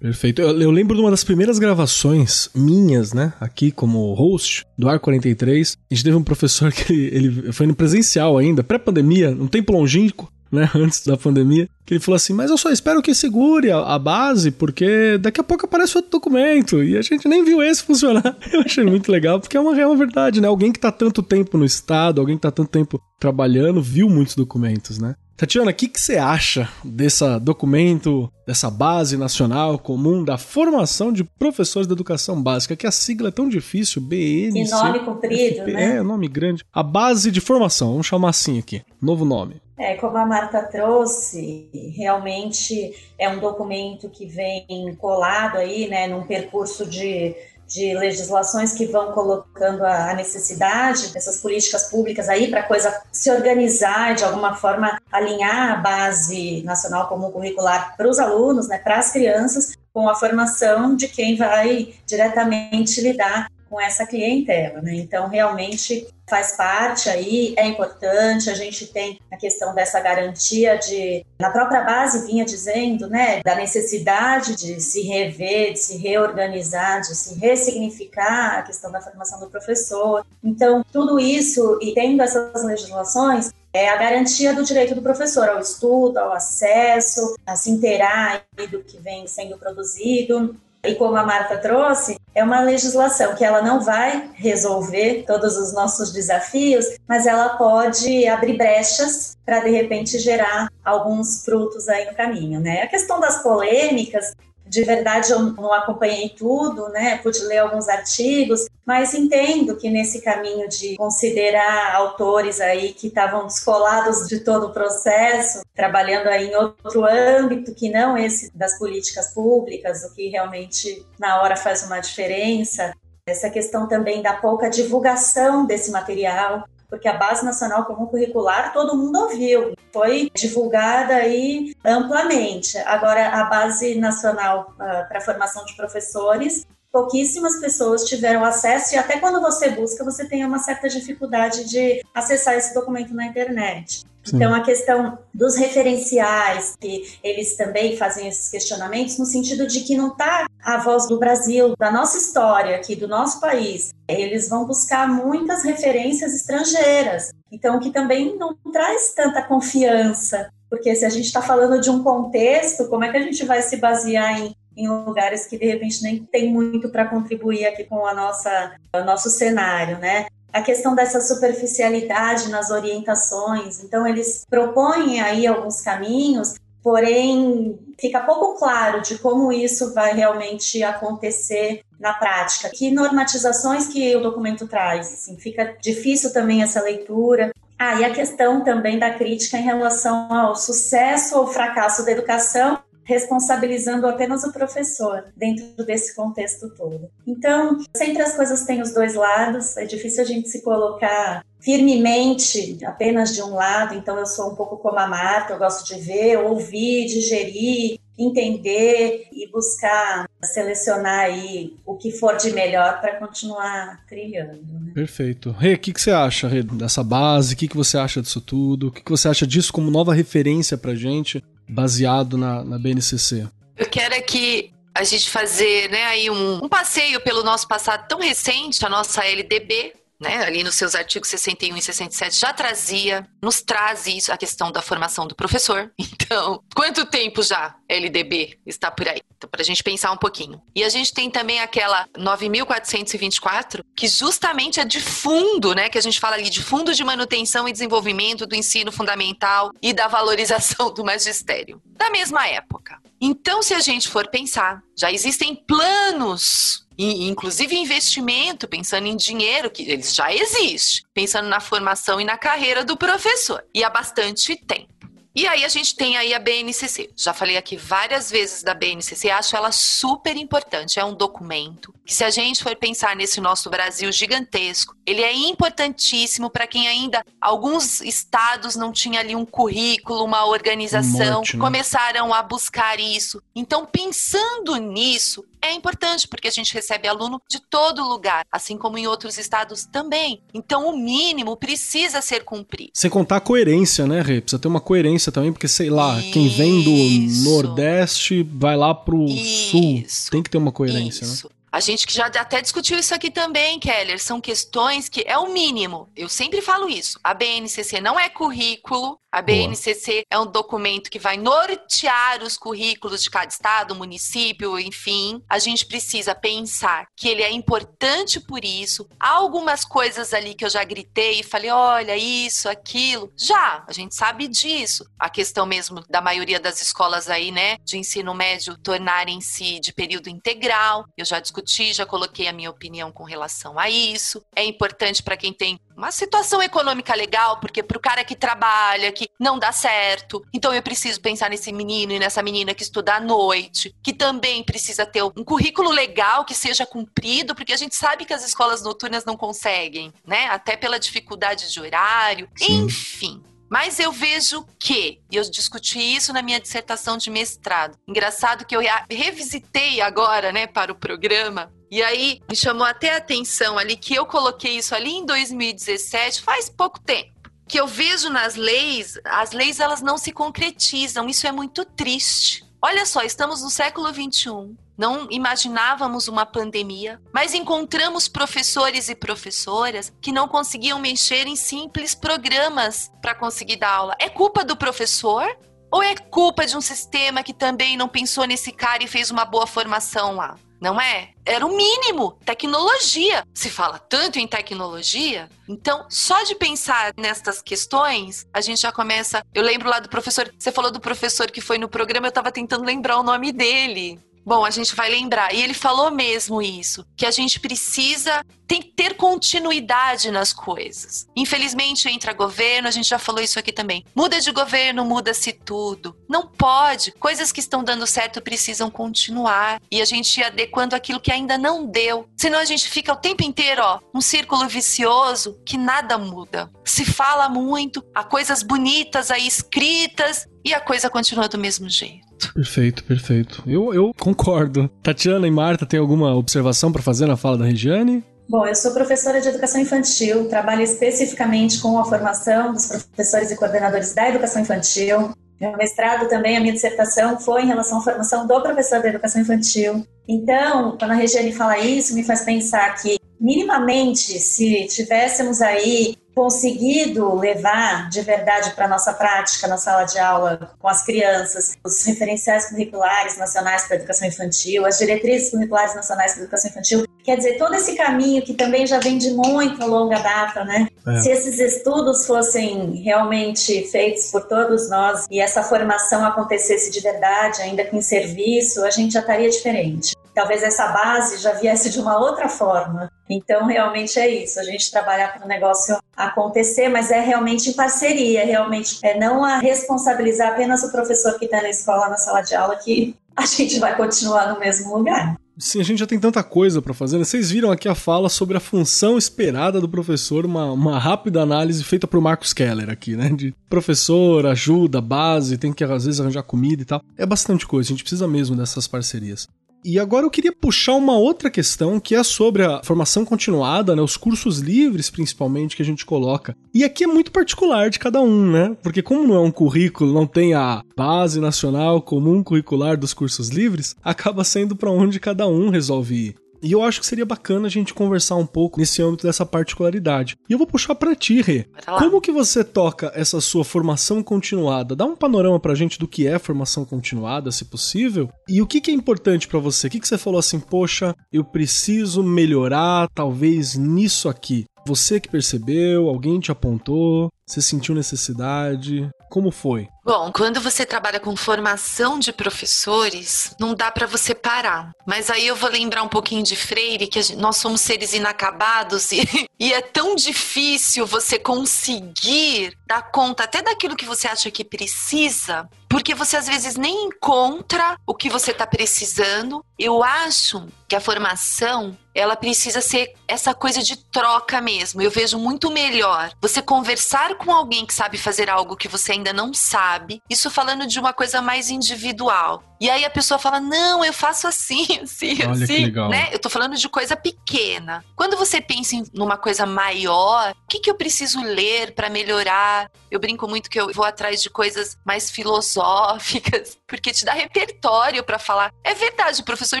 Perfeito. Eu, eu, lembro de uma das primeiras gravações minhas, né, aqui como host do Ar 43. A gente teve um professor que ele, ele foi no presencial ainda, pré-pandemia, um tempo longínquo, né, antes da pandemia, que ele falou assim: Mas eu só espero que segure a, a, base, porque daqui a pouco aparece outro documento. E a gente nem viu esse funcionar. Eu achei muito legal, porque é uma real verdade, né? Alguém que tá tanto tempo no Estado, alguém que tá tanto tempo trabalhando, viu muitos documentos, né? Tatiana, o que, que você acha desse documento, dessa base nacional comum da formação de professores da educação básica, que a sigla é tão difícil, BN. Que nome comprido, né? É, nome grande. A base de formação, vamos chamar assim aqui, novo nome. É, como a Marta trouxe, realmente é um documento que vem colado aí, né, num percurso de de legislações que vão colocando a necessidade dessas políticas públicas aí para a coisa se organizar de alguma forma alinhar a base nacional comum curricular para os alunos, né, para as crianças, com a formação de quem vai diretamente lidar com essa clientela, né? Então, realmente faz parte aí, é importante, a gente tem a questão dessa garantia de, na própria base vinha dizendo, né, da necessidade de se rever, de se reorganizar, de se ressignificar a questão da formação do professor. Então, tudo isso, e tendo essas legislações, é a garantia do direito do professor ao estudo, ao acesso, a se inteirar do que vem sendo produzido. E como a Marta trouxe, é uma legislação que ela não vai resolver todos os nossos desafios, mas ela pode abrir brechas para de repente gerar alguns frutos aí no caminho, né? A questão das polêmicas, de verdade eu não acompanhei tudo, né? Pude ler alguns artigos, mas entendo que nesse caminho de considerar autores aí que estavam descolados de todo o processo, trabalhando aí em outro âmbito que não esse das políticas públicas, o que realmente na hora faz uma diferença, essa questão também da pouca divulgação desse material, porque a Base Nacional Comum Curricular todo mundo ouviu, foi divulgada aí amplamente. Agora, a Base Nacional uh, para Formação de Professores, pouquíssimas pessoas tiveram acesso e até quando você busca, você tem uma certa dificuldade de acessar esse documento na internet. Sim. Então, a questão dos referenciais, que eles também fazem esses questionamentos, no sentido de que não está a voz do Brasil, da nossa história aqui, do nosso país. Eles vão buscar muitas referências estrangeiras, então, que também não traz tanta confiança, porque se a gente está falando de um contexto, como é que a gente vai se basear em em lugares que de repente nem tem muito para contribuir aqui com a nossa, o nosso cenário, né? A questão dessa superficialidade nas orientações. Então, eles propõem aí alguns caminhos, porém, fica pouco claro de como isso vai realmente acontecer na prática. Que normatizações que o documento traz? Assim, fica difícil também essa leitura. Ah, e a questão também da crítica em relação ao sucesso ou fracasso da educação responsabilizando apenas o professor dentro desse contexto todo. Então, sempre as coisas têm os dois lados, é difícil a gente se colocar firmemente apenas de um lado, então eu sou um pouco como a Marta, eu gosto de ver, ouvir, digerir, entender e buscar selecionar aí o que for de melhor para continuar trilhando. Né? Perfeito. Rê, o que, que você acha dessa base? O que, que você acha disso tudo? O que, que você acha disso como nova referência para gente? Baseado na, na BNCC? Eu quero aqui a gente fazer né, aí um, um passeio pelo nosso passado tão recente, a nossa LDB, né, ali nos seus artigos 61 e 67 já trazia, nos traz isso, a questão da formação do professor. Então, quanto tempo já LDB está por aí? Então, para a gente pensar um pouquinho. E a gente tem também aquela 9.424, que justamente é de fundo, né, que a gente fala ali de fundo de manutenção e desenvolvimento do ensino fundamental e da valorização do magistério, da mesma época. Então, se a gente for pensar, já existem planos e, inclusive investimento, pensando em dinheiro, que eles já existe, pensando na formação e na carreira do professor. E há bastante tempo. E aí a gente tem aí a BNCC. Já falei aqui várias vezes da BNCC, acho ela super importante. É um documento que se a gente for pensar nesse nosso Brasil gigantesco, ele é importantíssimo para quem ainda alguns estados não tinha ali um currículo, uma organização, Morte, né? começaram a buscar isso. Então, pensando nisso, é importante porque a gente recebe aluno de todo lugar, assim como em outros estados também. Então, o mínimo precisa ser cumprido. Sem contar a coerência, né, Rê? Precisa ter uma coerência também, porque sei lá, isso. quem vem do Nordeste vai lá pro isso. Sul. Tem que ter uma coerência, né? isso. né? A gente que já até discutiu isso aqui também, Keller. São questões que é o mínimo. Eu sempre falo isso. A BNCC não é currículo, a BNCC Boa. é um documento que vai nortear os currículos de cada estado, município, enfim. A gente precisa pensar que ele é importante por isso. Há algumas coisas ali que eu já gritei e falei, olha, isso, aquilo. Já, a gente sabe disso. A questão mesmo da maioria das escolas aí, né, de ensino médio tornarem-se de período integral. Eu já discuti, já coloquei a minha opinião com relação a isso. É importante para quem tem uma situação econômica legal, porque para o cara que trabalha, que não dá certo, então eu preciso pensar nesse menino e nessa menina que estuda à noite, que também precisa ter um currículo legal que seja cumprido, porque a gente sabe que as escolas noturnas não conseguem, né? Até pela dificuldade de horário, Sim. enfim. Mas eu vejo que, e eu discuti isso na minha dissertação de mestrado. Engraçado que eu revisitei agora, né, para o programa, e aí me chamou até a atenção ali que eu coloquei isso ali em 2017, faz pouco tempo. Que eu vejo nas leis, as leis elas não se concretizam, isso é muito triste. Olha só, estamos no século 21 não imaginávamos uma pandemia, mas encontramos professores e professoras que não conseguiam mexer em simples programas para conseguir dar aula. É culpa do professor? Ou é culpa de um sistema que também não pensou nesse cara e fez uma boa formação lá? Não é? Era o mínimo. Tecnologia. Se fala tanto em tecnologia, então só de pensar nestas questões, a gente já começa. Eu lembro lá do professor, você falou do professor que foi no programa, eu estava tentando lembrar o nome dele. Bom, a gente vai lembrar. E ele falou mesmo isso, que a gente precisa tem que ter continuidade nas coisas. Infelizmente entra governo, a gente já falou isso aqui também. Muda de governo, muda-se tudo. Não pode. Coisas que estão dando certo precisam continuar e a gente ir adequando aquilo que ainda não deu. Senão a gente fica o tempo inteiro, ó, um círculo vicioso que nada muda. Se fala muito, há coisas bonitas aí escritas e a coisa continua do mesmo jeito. Perfeito, perfeito. Eu, eu concordo. Tatiana e Marta, tem alguma observação para fazer na fala da Regiane? Bom, eu sou professora de educação infantil, trabalho especificamente com a formação dos professores e coordenadores da educação infantil. Meu mestrado também, a minha dissertação foi em relação à formação do professor da educação infantil. Então, quando a Regiane fala isso, me faz pensar que, minimamente, se tivéssemos aí conseguido levar de verdade para a nossa prática na sala de aula com as crianças os referenciais curriculares nacionais para a educação infantil, as diretrizes curriculares nacionais para a educação infantil, quer dizer, todo esse caminho que também já vem de muito longa data, né? É. Se esses estudos fossem realmente feitos por todos nós e essa formação acontecesse de verdade, ainda que em serviço, a gente já estaria diferente talvez essa base já viesse de uma outra forma. Então, realmente é isso, a gente trabalhar para o negócio acontecer, mas é realmente em parceria, realmente é não a responsabilizar apenas o professor que está na escola, na sala de aula, que a gente vai continuar no mesmo lugar. Sim, a gente já tem tanta coisa para fazer. Né? Vocês viram aqui a fala sobre a função esperada do professor, uma, uma rápida análise feita pro Marcos Keller aqui, né? De professor, ajuda, base, tem que às vezes arranjar comida e tal. É bastante coisa, a gente precisa mesmo dessas parcerias. E agora eu queria puxar uma outra questão que é sobre a formação continuada, né, os cursos livres principalmente que a gente coloca. E aqui é muito particular de cada um, né? Porque como não é um currículo, não tem a base nacional comum curricular dos cursos livres, acaba sendo para onde cada um resolve ir. E eu acho que seria bacana a gente conversar um pouco nesse âmbito dessa particularidade. E eu vou puxar para ti, Rê. Como que você toca essa sua formação continuada? Dá um panorama pra gente do que é formação continuada, se possível. E o que, que é importante para você? O que, que você falou assim, poxa, eu preciso melhorar talvez nisso aqui? Você que percebeu, alguém te apontou, você sentiu necessidade? Como foi? Bom, quando você trabalha com formação de professores, não dá para você parar. Mas aí eu vou lembrar um pouquinho de Freire, que gente, nós somos seres inacabados e, e é tão difícil você conseguir dar conta até daquilo que você acha que precisa, porque você às vezes nem encontra o que você está precisando. Eu acho que a formação ela precisa ser essa coisa de troca mesmo. Eu vejo muito melhor você conversar com alguém que sabe fazer algo que você ainda não sabe. Isso falando de uma coisa mais individual. E aí a pessoa fala: "Não, eu faço assim, assim, Olha assim", né? Eu tô falando de coisa pequena. Quando você pensa em numa coisa maior, o que que eu preciso ler para melhorar? Eu brinco muito que eu vou atrás de coisas mais filosóficas, porque te dá repertório para falar. É verdade, o professor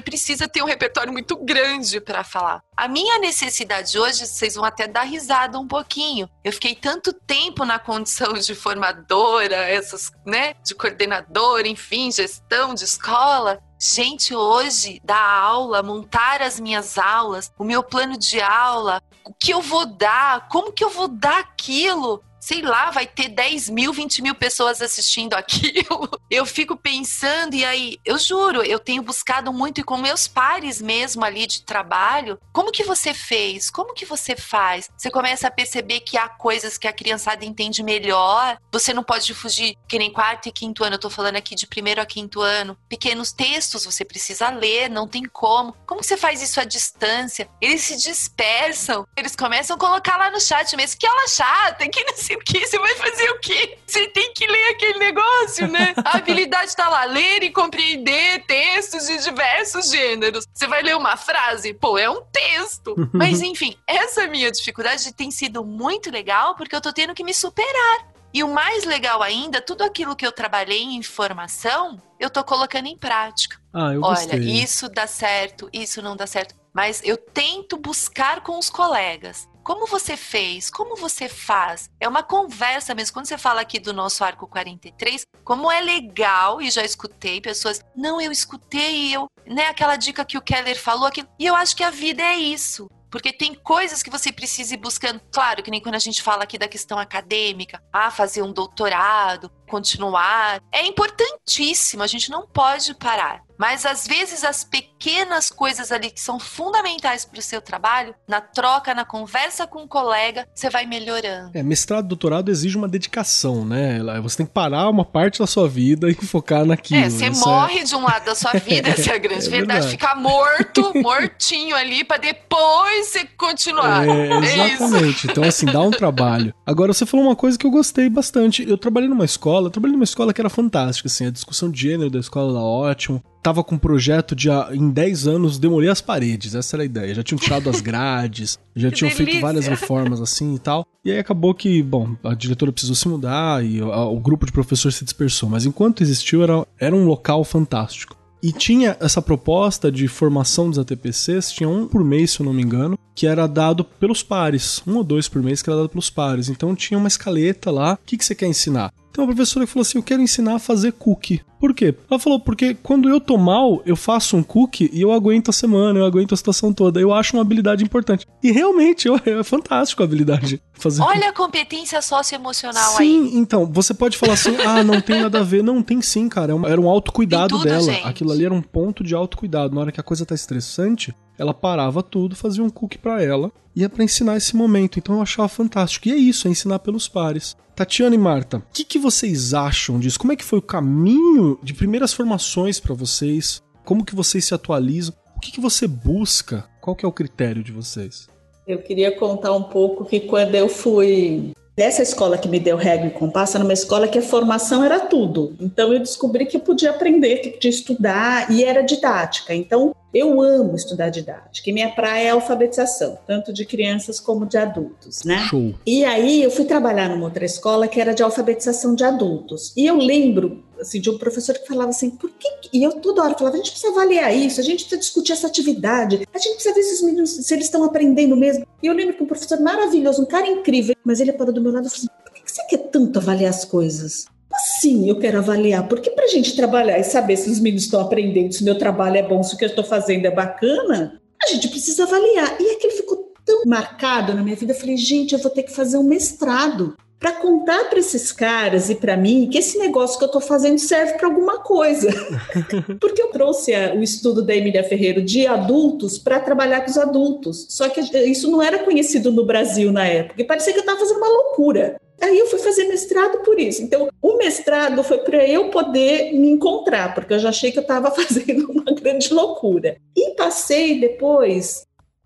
precisa ter um repertório muito grande para falar. A minha necessidade hoje, vocês vão até dar risada um pouquinho. Eu fiquei tanto tempo na condição de formadora, essas, né, de coordenadora, enfim, gestão de escola. Gente, hoje, dar aula, montar as minhas aulas, o meu plano de aula, o que eu vou dar, como que eu vou dar aquilo, sei lá, vai ter 10 mil, 20 mil pessoas assistindo aquilo. Eu fico pensando, e aí, eu juro, eu tenho buscado muito, e com meus pares mesmo ali de trabalho, como que você fez? Como que você faz? Você começa a perceber que há coisas que a criançada entende melhor, você não pode fugir, que nem quarto e quinto ano, eu tô falando aqui de primeiro a quinto ano. Pequenos textos você precisa ler, não tem como. Como você faz isso à distância? Eles se dispersam, eles começam a colocar lá no chat mesmo, que aula chata, que não sei o que, você vai fazer o quê? Você tem que ler aquele negócio, né? A habilidade está lá, ler e compreender textos de diversos gêneros. Você vai ler uma frase, pô, é um texto. Mas enfim, essa minha dificuldade tem sido muito legal porque eu tô tendo que me superar. E o mais legal ainda, tudo aquilo que eu trabalhei em formação, eu tô colocando em prática. Ah, eu Olha, gostei. isso dá certo, isso não dá certo. Mas eu tento buscar com os colegas. Como você fez? Como você faz? É uma conversa mesmo. Quando você fala aqui do nosso arco 43, como é legal, e já escutei pessoas, não, eu escutei, eu, né, aquela dica que o Keller falou aqui. E eu acho que a vida é isso. Porque tem coisas que você precisa ir buscando. Claro, que nem quando a gente fala aqui da questão acadêmica, ah, fazer um doutorado, continuar. É importantíssimo, a gente não pode parar. Mas às vezes as pequenas coisas ali que são fundamentais para o seu trabalho, na troca, na conversa com o um colega, você vai melhorando. É, mestrado, doutorado exige uma dedicação, né? Você tem que parar uma parte da sua vida e focar naquilo. É, você Isso morre é... de um lado da sua vida, essa é a grande é verdade. verdade. Ficar morto, mortinho ali, para depois você continuar. É, exatamente. então, assim, dá um trabalho. Agora, você falou uma coisa que eu gostei bastante. Eu trabalhei numa escola, trabalhei numa escola que era fantástica, assim, a discussão de gênero da escola era ótima tava com um projeto de em 10 anos demolir as paredes, essa era a ideia. Já tinham tirado as grades, já tinham delícia. feito várias reformas assim e tal. E aí acabou que, bom, a diretora precisou se mudar e a, o grupo de professores se dispersou. Mas enquanto existiu, era, era um local fantástico. E tinha essa proposta de formação dos ATPCs, tinha um por mês, se eu não me engano, que era dado pelos pares. Um ou dois por mês que era dado pelos pares. Então tinha uma escaleta lá. O que, que você quer ensinar? Então a professora falou assim: Eu quero ensinar a fazer cookie. Por quê? Ela falou: Porque quando eu tô mal, eu faço um cookie e eu aguento a semana, eu aguento a situação toda. Eu acho uma habilidade importante. E realmente é fantástico a habilidade. Fazer Olha a competência socioemocional sim, aí. Sim, então, você pode falar assim: ah, não tem nada a ver. Não, tem sim, cara. É era um autocuidado tudo, dela. Gente. Aquilo ali era um ponto de autocuidado. Na hora que a coisa tá estressante, ela parava tudo, fazia um cookie para ela, ia para ensinar esse momento. Então eu achava fantástico. E é isso, é ensinar pelos pares. Tatiana e Marta, o que, que vocês acham disso? Como é que foi o caminho de primeiras formações para vocês? Como que vocês se atualizam? O que, que você busca? Qual que é o critério de vocês? Eu queria contar um pouco que quando eu fui Nessa escola que me deu regra e compasso, era uma escola que a formação era tudo. Então eu descobri que eu podia aprender, que podia estudar e era didática. Então eu amo estudar didática. E minha praia é a alfabetização, tanto de crianças como de adultos, né? Show. E aí eu fui trabalhar numa outra escola que era de alfabetização de adultos. E eu lembro assim, de um professor que falava assim, por que. E eu toda hora falava, a gente precisa avaliar isso, a gente precisa discutir essa atividade, a gente precisa ver se os meninos, se eles estão aprendendo mesmo. E eu lembro que um professor maravilhoso, um cara incrível, mas ele parou do meu lado e falou assim: por que você quer tanto avaliar as coisas? Assim eu quero avaliar, porque para a gente trabalhar e saber se os meninos estão aprendendo, se o meu trabalho é bom, se o que eu estou fazendo é bacana, a gente precisa avaliar. E aquilo ficou tão marcado na minha vida, eu falei, gente, eu vou ter que fazer um mestrado para contar para esses caras e para mim que esse negócio que eu estou fazendo serve para alguma coisa. Porque eu trouxe o estudo da Emília Ferreiro de adultos para trabalhar com os adultos. Só que isso não era conhecido no Brasil na época e parecia que eu estava fazendo uma loucura. Aí eu fui fazer mestrado por isso. Então, o mestrado foi para eu poder me encontrar, porque eu já achei que eu estava fazendo uma grande loucura. E passei depois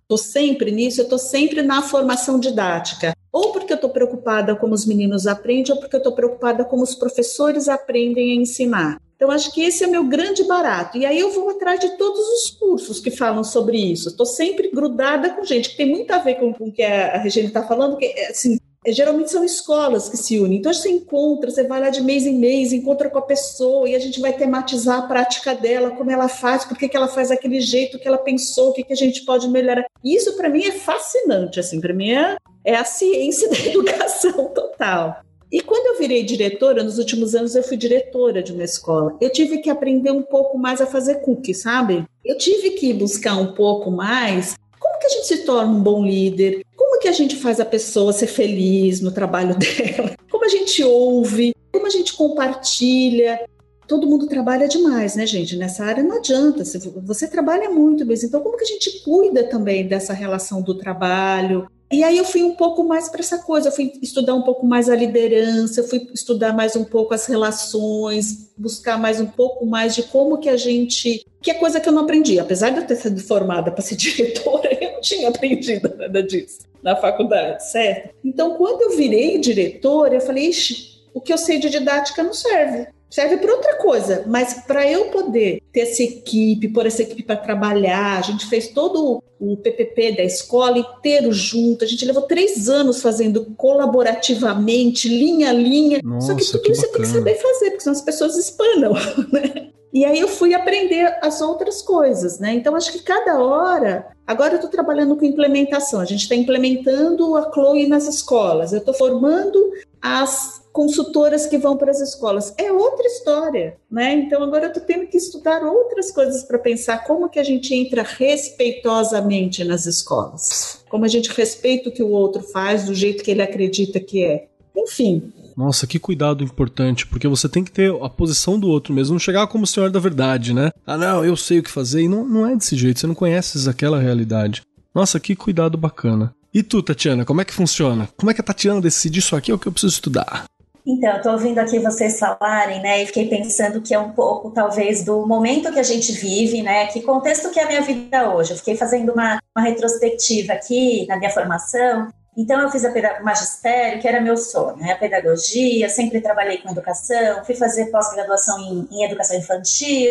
estou sempre nisso, eu estou sempre na formação didática. Ou porque eu estou preocupada como os meninos aprendem, ou porque eu estou preocupada como os professores aprendem a ensinar. Então, acho que esse é o meu grande barato. E aí eu vou atrás de todos os cursos que falam sobre isso. Estou sempre grudada com gente que tem muito a ver com, com o que a Regina está falando, que assim, geralmente são escolas que se unem. Então você encontra, você vai lá de mês em mês, encontra com a pessoa e a gente vai tematizar a prática dela, como ela faz, por que, ela faz daquele jeito que ela pensou, o que, que a gente pode melhorar. Isso para mim é fascinante, assim, para mim é, é a ciência da educação total. E quando eu virei diretora, nos últimos anos eu fui diretora de uma escola, eu tive que aprender um pouco mais a fazer cookie, sabe? Eu tive que buscar um pouco mais como que a gente se torna um bom líder, como que a gente faz a pessoa ser feliz no trabalho dela? Como a gente ouve? Como a gente compartilha? Todo mundo trabalha demais, né, gente? Nessa área não adianta. Você trabalha muito mesmo. Então, como que a gente cuida também dessa relação do trabalho? E aí eu fui um pouco mais para essa coisa, eu fui estudar um pouco mais a liderança, fui estudar mais um pouco as relações, buscar mais um pouco mais de como que a gente, que é coisa que eu não aprendi, apesar de eu ter sido formada para ser diretora, eu não tinha aprendido nada disso na faculdade, certo? Então, quando eu virei diretora, eu falei, ixi, o que eu sei de didática não serve. Serve para outra coisa, mas para eu poder ter essa equipe, pôr essa equipe para trabalhar, a gente fez todo o PPP da escola inteiro junto, a gente levou três anos fazendo colaborativamente, linha a linha, Nossa, só que tudo que isso você tem que saber fazer, porque senão as pessoas espanam, né? E aí eu fui aprender as outras coisas, né? Então acho que cada hora. Agora eu estou trabalhando com implementação. A gente está implementando a Chloe nas escolas. Eu estou formando as consultoras que vão para as escolas. É outra história, né? Então agora eu estou tendo que estudar outras coisas para pensar como que a gente entra respeitosamente nas escolas. Como a gente respeita o que o outro faz, do jeito que ele acredita que é. Enfim, nossa, que cuidado importante, porque você tem que ter a posição do outro mesmo, não chegar como senhor da verdade, né? Ah, não, eu sei o que fazer, e não, não é desse jeito, você não conhece aquela realidade. Nossa, que cuidado bacana. E tu, Tatiana, como é que funciona? Como é que a Tatiana decide isso aqui é o que eu preciso estudar? Então, eu tô ouvindo aqui vocês falarem, né, e fiquei pensando que é um pouco, talvez, do momento que a gente vive, né, que contexto que é a minha vida hoje. Eu fiquei fazendo uma, uma retrospectiva aqui na minha formação, então, eu fiz a magistério, que era meu sonho, né? a pedagogia, sempre trabalhei com educação, fui fazer pós-graduação em, em, educação infantil.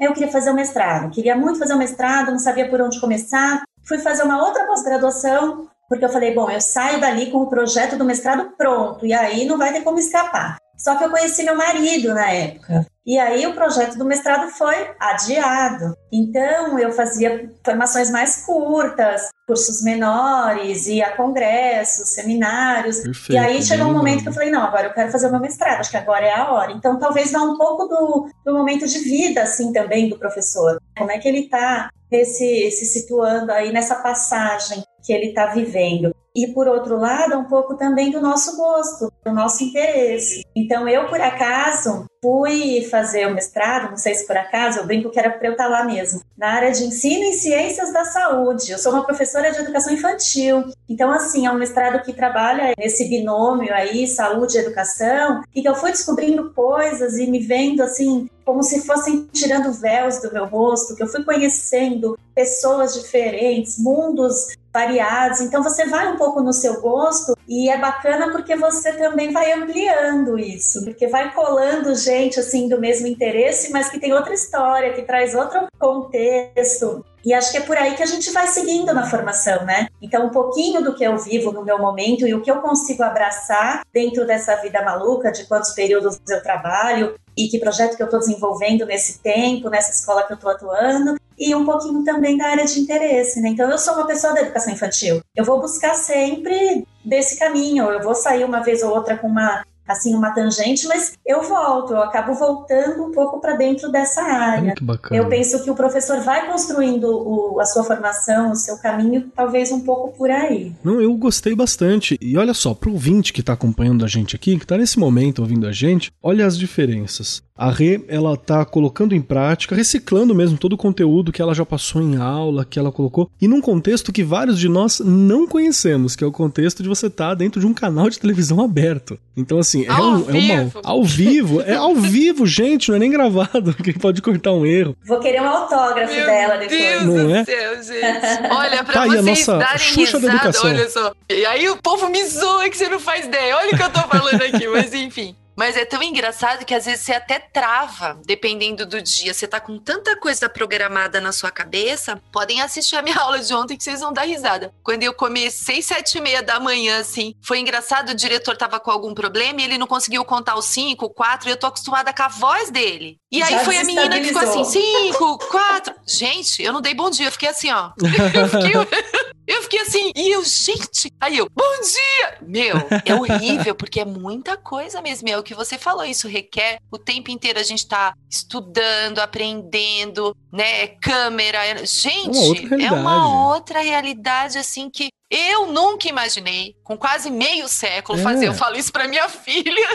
Eu queria fazer o mestrado, queria muito fazer o mestrado, não sabia por onde começar. Fui fazer uma outra pós-graduação, porque eu falei, bom, eu saio dali com o projeto do mestrado pronto, e aí não vai ter como escapar. Só que eu conheci meu marido na época. E aí o projeto do mestrado foi adiado. Então eu fazia formações mais curtas, cursos menores, ia a congressos, seminários. Perfeito, e aí chegou um momento que eu falei, não, agora eu quero fazer o meu mestrado, acho que agora é a hora. Então talvez vá um pouco do, do momento de vida, assim, também do professor. Como é que ele está se, se situando aí nessa passagem que ele está vivendo. E, por outro lado, um pouco também do nosso gosto, do nosso interesse. Então, eu, por acaso, fui fazer o mestrado, não sei se por acaso, eu brinco que era para eu estar tá lá mesmo, na área de ensino em ciências da saúde. Eu sou uma professora de educação infantil. Então, assim, é um mestrado que trabalha nesse binômio aí, saúde e educação, e que eu fui descobrindo coisas e me vendo, assim, como se fossem tirando véus do meu rosto, que eu fui conhecendo pessoas diferentes, mundos variados. Então você vai um pouco no seu gosto e é bacana porque você também vai ampliando isso, porque vai colando gente assim do mesmo interesse, mas que tem outra história, que traz outro contexto. E acho que é por aí que a gente vai seguindo na formação, né? Então, um pouquinho do que eu vivo no meu momento e o que eu consigo abraçar dentro dessa vida maluca, de quantos períodos eu trabalho e que projeto que eu estou desenvolvendo nesse tempo, nessa escola que eu estou atuando, e um pouquinho também da área de interesse, né? Então, eu sou uma pessoa da educação infantil. Eu vou buscar sempre desse caminho. Eu vou sair uma vez ou outra com uma assim uma tangente, mas eu volto, eu acabo voltando um pouco para dentro dessa área. Eu penso que o professor vai construindo o, a sua formação, o seu caminho, talvez um pouco por aí. Não, eu gostei bastante. E olha só, pro ouvinte que está acompanhando a gente aqui, que está nesse momento ouvindo a gente, olha as diferenças. A Rê, ela tá colocando em prática, reciclando mesmo todo o conteúdo que ela já passou em aula, que ela colocou, e num contexto que vários de nós não conhecemos, que é o contexto de você estar tá dentro de um canal de televisão aberto. Então, assim, é, um, é uma. Ao vivo, é ao vivo, gente, não é nem gravado, que pode cortar um erro. Vou querer um autógrafo Meu dela depois. Deus não do é? céu, gente. Olha, pra tá vocês nossa darem Xuxa risada, olha só. E aí o povo me zoa que você não faz ideia. Olha o que eu tô falando aqui, mas enfim. Mas é tão engraçado que às vezes você até trava, dependendo do dia. Você tá com tanta coisa programada na sua cabeça. Podem assistir a minha aula de ontem que vocês vão dar risada. Quando eu comecei sete e meia da manhã, assim, foi engraçado. O diretor tava com algum problema e ele não conseguiu contar os cinco, quatro. E eu tô acostumada com a voz dele. E aí Já foi a menina que ficou assim, cinco, quatro. Gente, eu não dei bom dia. Eu fiquei assim, ó. Eu fiquei... Eu fiquei assim, e eu, gente, aí eu, bom dia! Meu, é horrível, porque é muita coisa mesmo. É o que você falou, isso requer o tempo inteiro a gente tá estudando, aprendendo, né? Câmera. Gente, uma é uma outra realidade, assim, que eu nunca imaginei, com quase meio século, é. fazer. Eu falo isso para minha filha.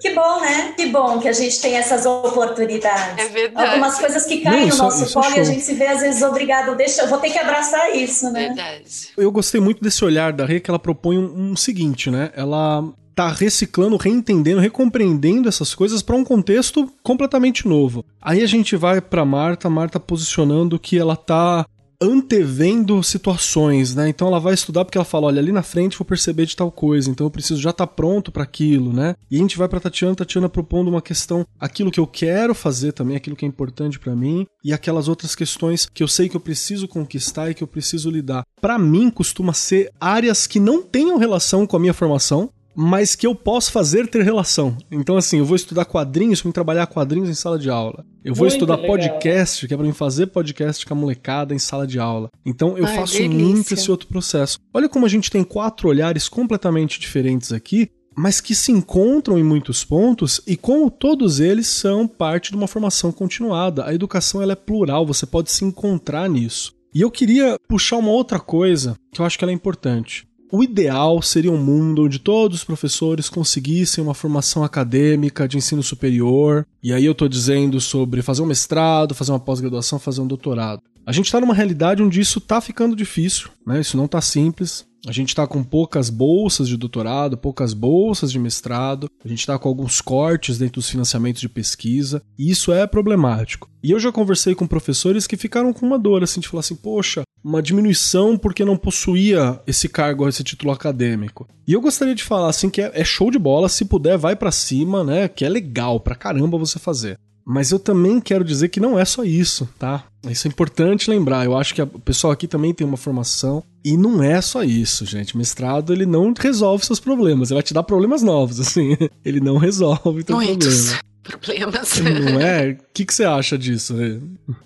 Que bom, né? Que bom que a gente tem essas oportunidades. É verdade. Algumas coisas que caem Não, no nosso é colo e a gente se vê às vezes obrigado. Deixa, eu vou ter que abraçar isso, né? Verdade. Eu gostei muito desse olhar da Rê que ela propõe um, um seguinte, né? Ela tá reciclando, reentendendo, recompreendendo essas coisas para um contexto completamente novo. Aí a gente vai para Marta, Marta posicionando que ela tá antevendo situações, né? Então ela vai estudar porque ela fala, olha, ali na frente vou perceber de tal coisa, então eu preciso já estar tá pronto para aquilo, né? E a gente vai para Tatiana, Tatiana propondo uma questão, aquilo que eu quero fazer também, aquilo que é importante para mim e aquelas outras questões que eu sei que eu preciso conquistar e que eu preciso lidar. Para mim costuma ser áreas que não tenham relação com a minha formação, mas que eu posso fazer ter relação. Então, assim, eu vou estudar quadrinhos para mim trabalhar quadrinhos em sala de aula. Eu vou Muito estudar legal. podcast, que é para mim fazer podcast com a molecada em sala de aula. Então, eu Ai, faço delícia. muito esse outro processo. Olha como a gente tem quatro olhares completamente diferentes aqui, mas que se encontram em muitos pontos e como todos eles são parte de uma formação continuada. A educação ela é plural, você pode se encontrar nisso. E eu queria puxar uma outra coisa que eu acho que ela é importante. O ideal seria um mundo onde todos os professores conseguissem uma formação acadêmica de ensino superior, e aí eu estou dizendo sobre fazer um mestrado, fazer uma pós-graduação, fazer um doutorado. A gente está numa realidade onde isso está ficando difícil, né? Isso não está simples. A gente está com poucas bolsas de doutorado, poucas bolsas de mestrado, a gente está com alguns cortes dentro dos financiamentos de pesquisa, e isso é problemático. E eu já conversei com professores que ficaram com uma dor, assim, de falar assim, poxa, uma diminuição porque não possuía esse cargo, esse título acadêmico. E eu gostaria de falar, assim, que é, é show de bola, se puder, vai para cima, né, que é legal pra caramba você fazer. Mas eu também quero dizer que não é só isso, tá? Isso é importante lembrar. Eu acho que o pessoal aqui também tem uma formação e não é só isso, gente. Mestrado ele não resolve seus problemas, ele vai te dar problemas novos, assim. Ele não resolve teu Muitos. problema problemas. Não é? O que, que você acha disso?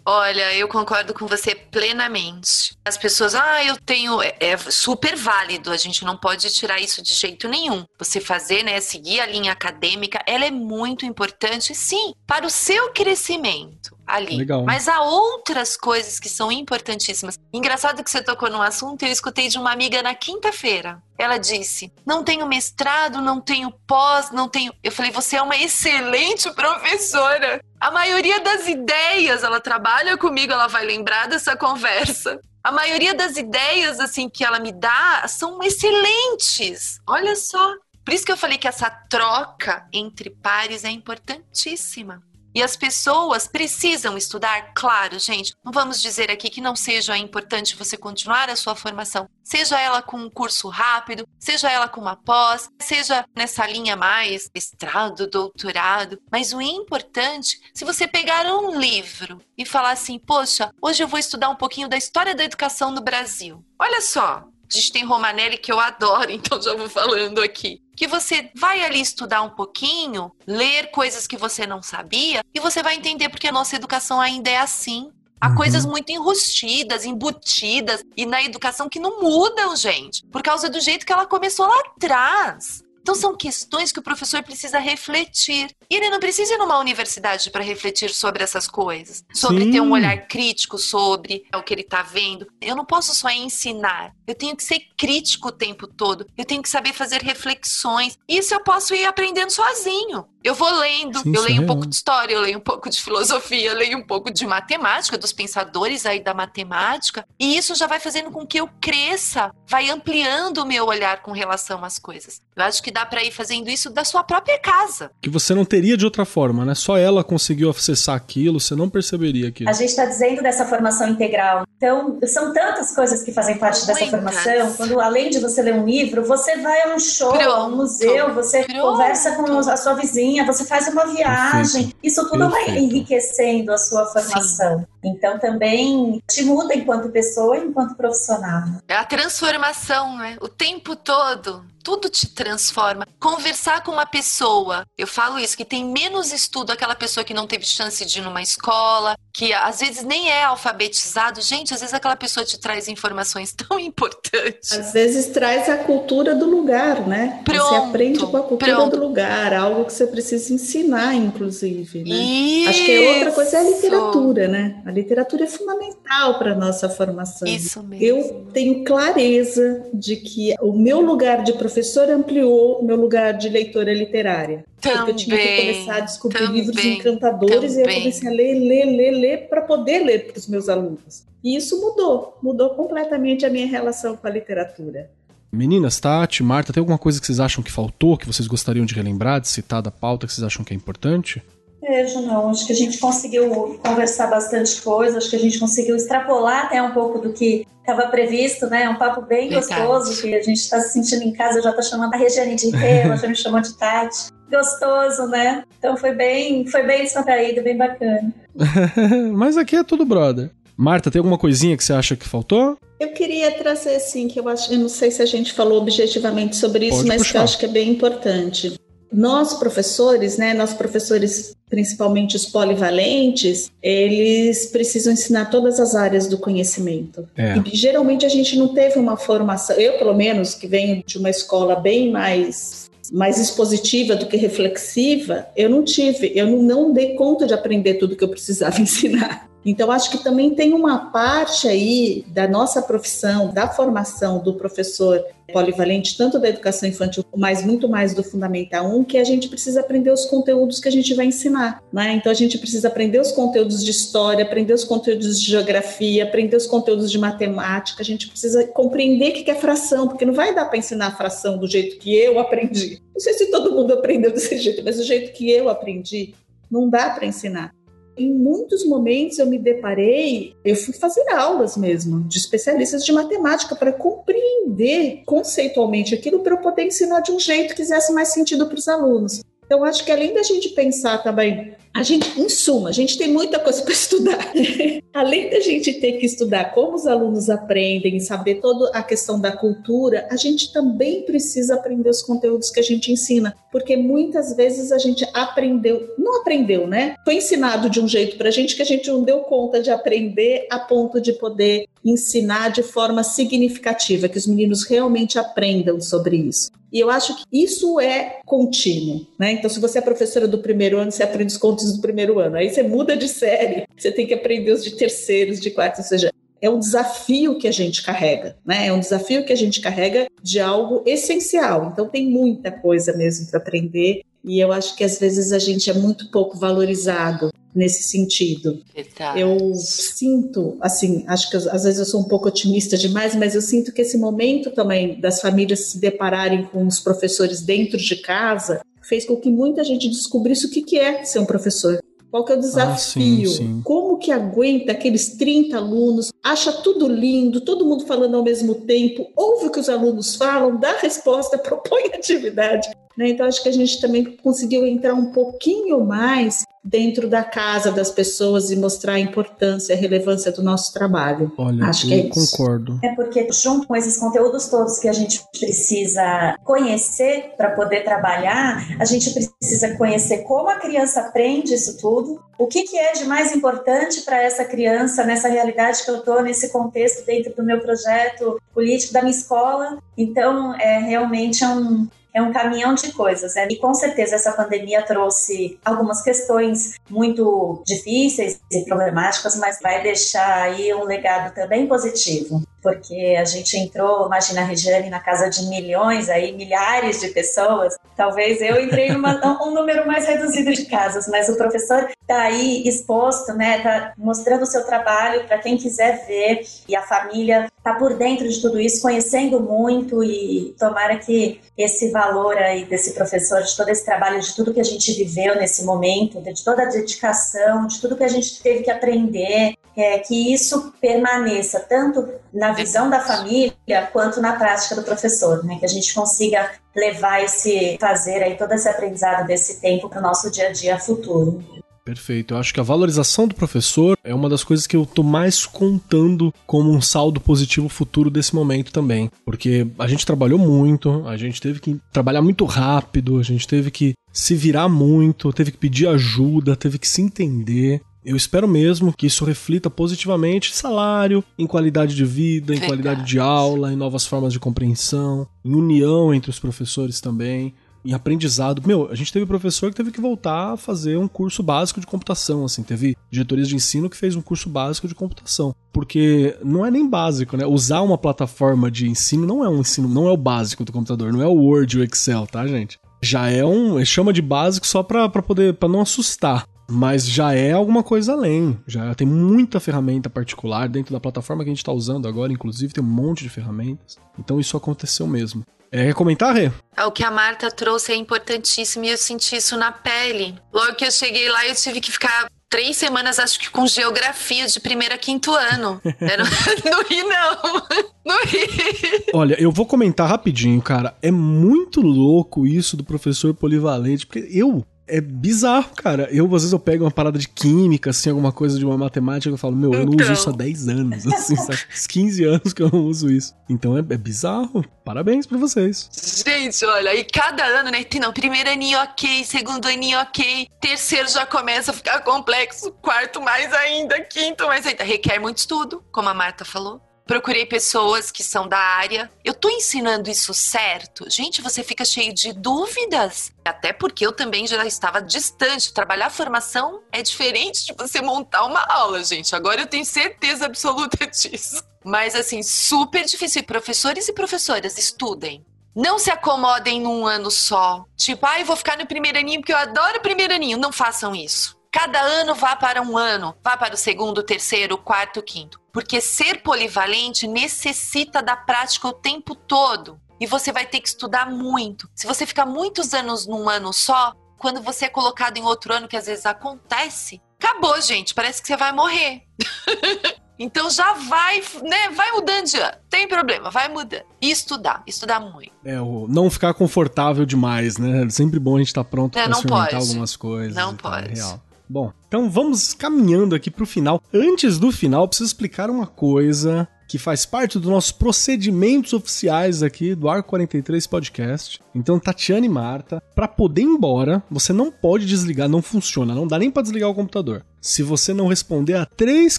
Olha, eu concordo com você plenamente. As pessoas, ah, eu tenho. É, é, super válido, a gente não pode tirar isso de jeito nenhum. Você fazer, né, seguir a linha acadêmica, ela é muito importante, sim, para o seu crescimento ali. Legal. Mas há outras coisas que são importantíssimas. Engraçado que você tocou num assunto, eu escutei de uma amiga na quinta-feira. Ela disse: "Não tenho mestrado, não tenho pós, não tenho". Eu falei: "Você é uma excelente professora. A maioria das ideias, ela trabalha comigo, ela vai lembrar dessa conversa. A maioria das ideias assim que ela me dá são excelentes. Olha só. Por isso que eu falei que essa troca entre pares é importantíssima. E as pessoas precisam estudar, claro, gente. Não vamos dizer aqui que não seja importante você continuar a sua formação, seja ela com um curso rápido, seja ela com uma pós, seja nessa linha mais mestrado, doutorado. Mas o importante, se você pegar um livro e falar assim, poxa, hoje eu vou estudar um pouquinho da história da educação no Brasil. Olha só, tem Romanelli que eu adoro, então já vou falando aqui. Que você vai ali estudar um pouquinho, ler coisas que você não sabia, e você vai entender porque a nossa educação ainda é assim. Há uhum. coisas muito enrustidas, embutidas, e na educação que não mudam, gente, por causa do jeito que ela começou lá atrás. Então, são questões que o professor precisa refletir. E ele não precisa ir numa universidade para refletir sobre essas coisas, sobre Sim. ter um olhar crítico sobre o que ele está vendo. Eu não posso só ensinar, eu tenho que ser crítico o tempo todo, eu tenho que saber fazer reflexões. Isso eu posso ir aprendendo sozinho. Eu vou lendo, Sim, eu leio um pouco de história, eu leio um pouco de filosofia, eu leio um pouco de matemática, dos pensadores aí da matemática, e isso já vai fazendo com que eu cresça, vai ampliando o meu olhar com relação às coisas. Eu acho que dá para ir fazendo isso da sua própria casa. Que você não teria de outra forma, né? Só ela conseguiu acessar aquilo, você não perceberia aquilo. A gente está dizendo dessa formação integral. Então, são tantas coisas que fazem parte Muitas. dessa formação. Quando, além de você ler um livro, você vai a um show, Pronto. a um museu, você Pronto. conversa com a sua vizinha você faz uma viagem. Perfeito. Isso tudo Perfeito. vai enriquecendo a sua formação. Sim. Então também te muda enquanto pessoa e enquanto profissional. É a transformação, né? O tempo todo tudo te transforma. Conversar com uma pessoa, eu falo isso, que tem menos estudo aquela pessoa que não teve chance de ir numa escola, que às vezes nem é alfabetizado. Gente, às vezes aquela pessoa te traz informações tão importantes. Às vezes traz a cultura do lugar, né? Pronto, você aprende com a cultura pronto. do lugar, algo que você precisa ensinar, inclusive. Né? Isso. Acho que é outra coisa é a literatura, né? A literatura é fundamental para a nossa formação. Isso mesmo. Eu tenho clareza de que o meu lugar de professor professor ampliou meu lugar de leitora literária. Também, porque eu tinha que começar a descobrir também, livros encantadores também. e eu comecei a ler, ler, ler, ler para poder ler para os meus alunos. E isso mudou, mudou completamente a minha relação com a literatura. Meninas, Tati, Marta, tem alguma coisa que vocês acham que faltou, que vocês gostariam de relembrar, de citar da pauta, que vocês acham que é importante? Vejo, não. Acho que a gente conseguiu conversar bastante coisa, acho que a gente conseguiu extrapolar até um pouco do que estava previsto, né? É um papo bem Verdade. gostoso, que a gente está se sentindo em casa, eu já estou chamando a Regiane de Rê, ela já me chamou de Tati. Gostoso, né? Então foi bem, foi bem descontraído, bem bacana. Mas aqui é tudo brother. Marta, tem alguma coisinha que você acha que faltou? Eu queria trazer assim, que eu acho, eu não sei se a gente falou objetivamente sobre isso, Pode mas puxar. que eu acho que é bem importante. Nós professores, né, nós professores, principalmente os polivalentes, eles precisam ensinar todas as áreas do conhecimento. É. E geralmente a gente não teve uma formação, eu pelo menos, que venho de uma escola bem mais mais expositiva do que reflexiva, eu não tive, eu não, não dei conta de aprender tudo que eu precisava ensinar. Então, acho que também tem uma parte aí da nossa profissão, da formação do professor polivalente, tanto da educação infantil, mas muito mais do Fundamental 1, que a gente precisa aprender os conteúdos que a gente vai ensinar. Né? Então, a gente precisa aprender os conteúdos de história, aprender os conteúdos de geografia, aprender os conteúdos de matemática, a gente precisa compreender o que é fração, porque não vai dar para ensinar a fração do jeito que eu aprendi. Não sei se todo mundo aprendeu desse jeito, mas do jeito que eu aprendi, não dá para ensinar. Em muitos momentos eu me deparei, eu fui fazer aulas mesmo de especialistas de matemática para compreender conceitualmente aquilo para eu poder ensinar de um jeito que fizesse mais sentido para os alunos. Então, acho que além da gente pensar também, a gente, em suma, a gente tem muita coisa para estudar. além da gente ter que estudar como os alunos aprendem, saber toda a questão da cultura, a gente também precisa aprender os conteúdos que a gente ensina, porque muitas vezes a gente aprendeu, não aprendeu, né? Foi ensinado de um jeito para a gente que a gente não deu conta de aprender a ponto de poder ensinar de forma significativa, que os meninos realmente aprendam sobre isso. E eu acho que isso é contínuo, né? Então, se você é professora do primeiro ano, você aprende os contos do primeiro ano. Aí você muda de série, você tem que aprender os de terceiros, de quartos, ou seja, é um desafio que a gente carrega, né? É um desafio que a gente carrega de algo essencial. Então tem muita coisa mesmo para aprender e eu acho que às vezes a gente é muito pouco valorizado nesse sentido. Verdade. Eu sinto, assim, acho que às vezes eu sou um pouco otimista demais, mas eu sinto que esse momento também das famílias se depararem com os professores dentro de casa fez com que muita gente descobrisse o que, que é ser um professor. Qual que é o desafio? Ah, sim, sim. Como que aguenta aqueles 30 alunos, acha tudo lindo, todo mundo falando ao mesmo tempo, ouve o que os alunos falam, dá resposta, propõe atividade. Né? Então, acho que a gente também conseguiu entrar um pouquinho mais dentro da casa das pessoas e mostrar a importância, a relevância do nosso trabalho. Olha, Acho que é concordo. É porque junto com esses conteúdos todos que a gente precisa conhecer para poder trabalhar, a gente precisa conhecer como a criança aprende isso tudo, o que, que é de mais importante para essa criança nessa realidade que eu estou, nesse contexto dentro do meu projeto político da minha escola. Então, é realmente um é um caminhão de coisas. Né? E com certeza essa pandemia trouxe algumas questões muito difíceis e problemáticas, mas vai deixar aí um legado também positivo porque a gente entrou, imagina a Regiane, na casa de milhões, aí milhares de pessoas. Talvez eu entrei em um número mais reduzido de casas, mas o professor está aí exposto, né? Está mostrando o seu trabalho para quem quiser ver e a família está por dentro de tudo isso, conhecendo muito e tomara que esse valor aí desse professor, de todo esse trabalho, de tudo que a gente viveu nesse momento, de toda a dedicação, de tudo que a gente teve que aprender, é, que isso permaneça tanto na visão da família quanto na prática do professor, né? Que a gente consiga levar esse fazer aí todo esse aprendizado desse tempo para o nosso dia a dia futuro. Perfeito. Eu acho que a valorização do professor é uma das coisas que eu tô mais contando como um saldo positivo futuro desse momento também. Porque a gente trabalhou muito, a gente teve que trabalhar muito rápido, a gente teve que se virar muito, teve que pedir ajuda, teve que se entender. Eu espero mesmo que isso reflita positivamente em salário, em qualidade de vida, em qualidade de aula, em novas formas de compreensão, em união entre os professores também, em aprendizado. Meu, a gente teve professor que teve que voltar a fazer um curso básico de computação, assim, teve diretorias de ensino que fez um curso básico de computação, porque não é nem básico, né? Usar uma plataforma de ensino não é um ensino, não é o básico do computador, não é o Word e o Excel, tá, gente? já é um. chama de básico só para poder. para não assustar. Mas já é alguma coisa além. Já tem muita ferramenta particular dentro da plataforma que a gente está usando agora, inclusive, tem um monte de ferramentas. Então isso aconteceu mesmo. É, quer comentar, Rê? O que a Marta trouxe é importantíssimo e eu senti isso na pele. Logo que eu cheguei lá, eu tive que ficar três semanas, acho que com geografia de primeiro a quinto ano. Era, não ri, não. Não ri. Olha, eu vou comentar rapidinho, cara. É muito louco isso do professor polivalente, porque eu é bizarro, cara. Eu, às vezes, eu pego uma parada de química, assim, alguma coisa de uma matemática, eu falo, meu, eu não uso isso há 10 então. anos, assim, sabe? 15 anos que eu não uso isso. Então é, é bizarro. Parabéns pra vocês. Gente, olha, e cada ano, né? Não, primeiro aninho ok, segundo aninho ok, terceiro já começa a ficar complexo, quarto mais ainda, quinto mais ainda. Requer muito estudo, como a Marta falou procurei pessoas que são da área. Eu tô ensinando isso certo? Gente, você fica cheio de dúvidas. Até porque eu também já estava distante. Trabalhar formação é diferente de você montar uma aula, gente. Agora eu tenho certeza absoluta disso. Mas assim, super difícil. Professores e professoras, estudem. Não se acomodem num ano só. Tipo, ai, ah, vou ficar no primeiro aninho porque eu adoro o primeiro aninho. Não façam isso. Cada ano vá para um ano, vá para o segundo, terceiro, quarto, quinto. Porque ser polivalente necessita da prática o tempo todo. E você vai ter que estudar muito. Se você ficar muitos anos num ano só, quando você é colocado em outro ano, que às vezes acontece, acabou, gente. Parece que você vai morrer. Então já vai, né? Vai mudando de ano. Tem problema, vai mudando. E estudar, estudar muito. É, o não ficar confortável demais, né? É sempre bom a gente estar tá pronto para experimentar pode. algumas coisas. Não pode. É real. Bom, então vamos caminhando aqui pro final. Antes do final, preciso explicar uma coisa que faz parte dos nossos procedimentos oficiais aqui do Arco 43 Podcast. Então, Tatiana e Marta, para poder ir embora, você não pode desligar, não funciona, não dá nem para desligar o computador. Se você não responder a três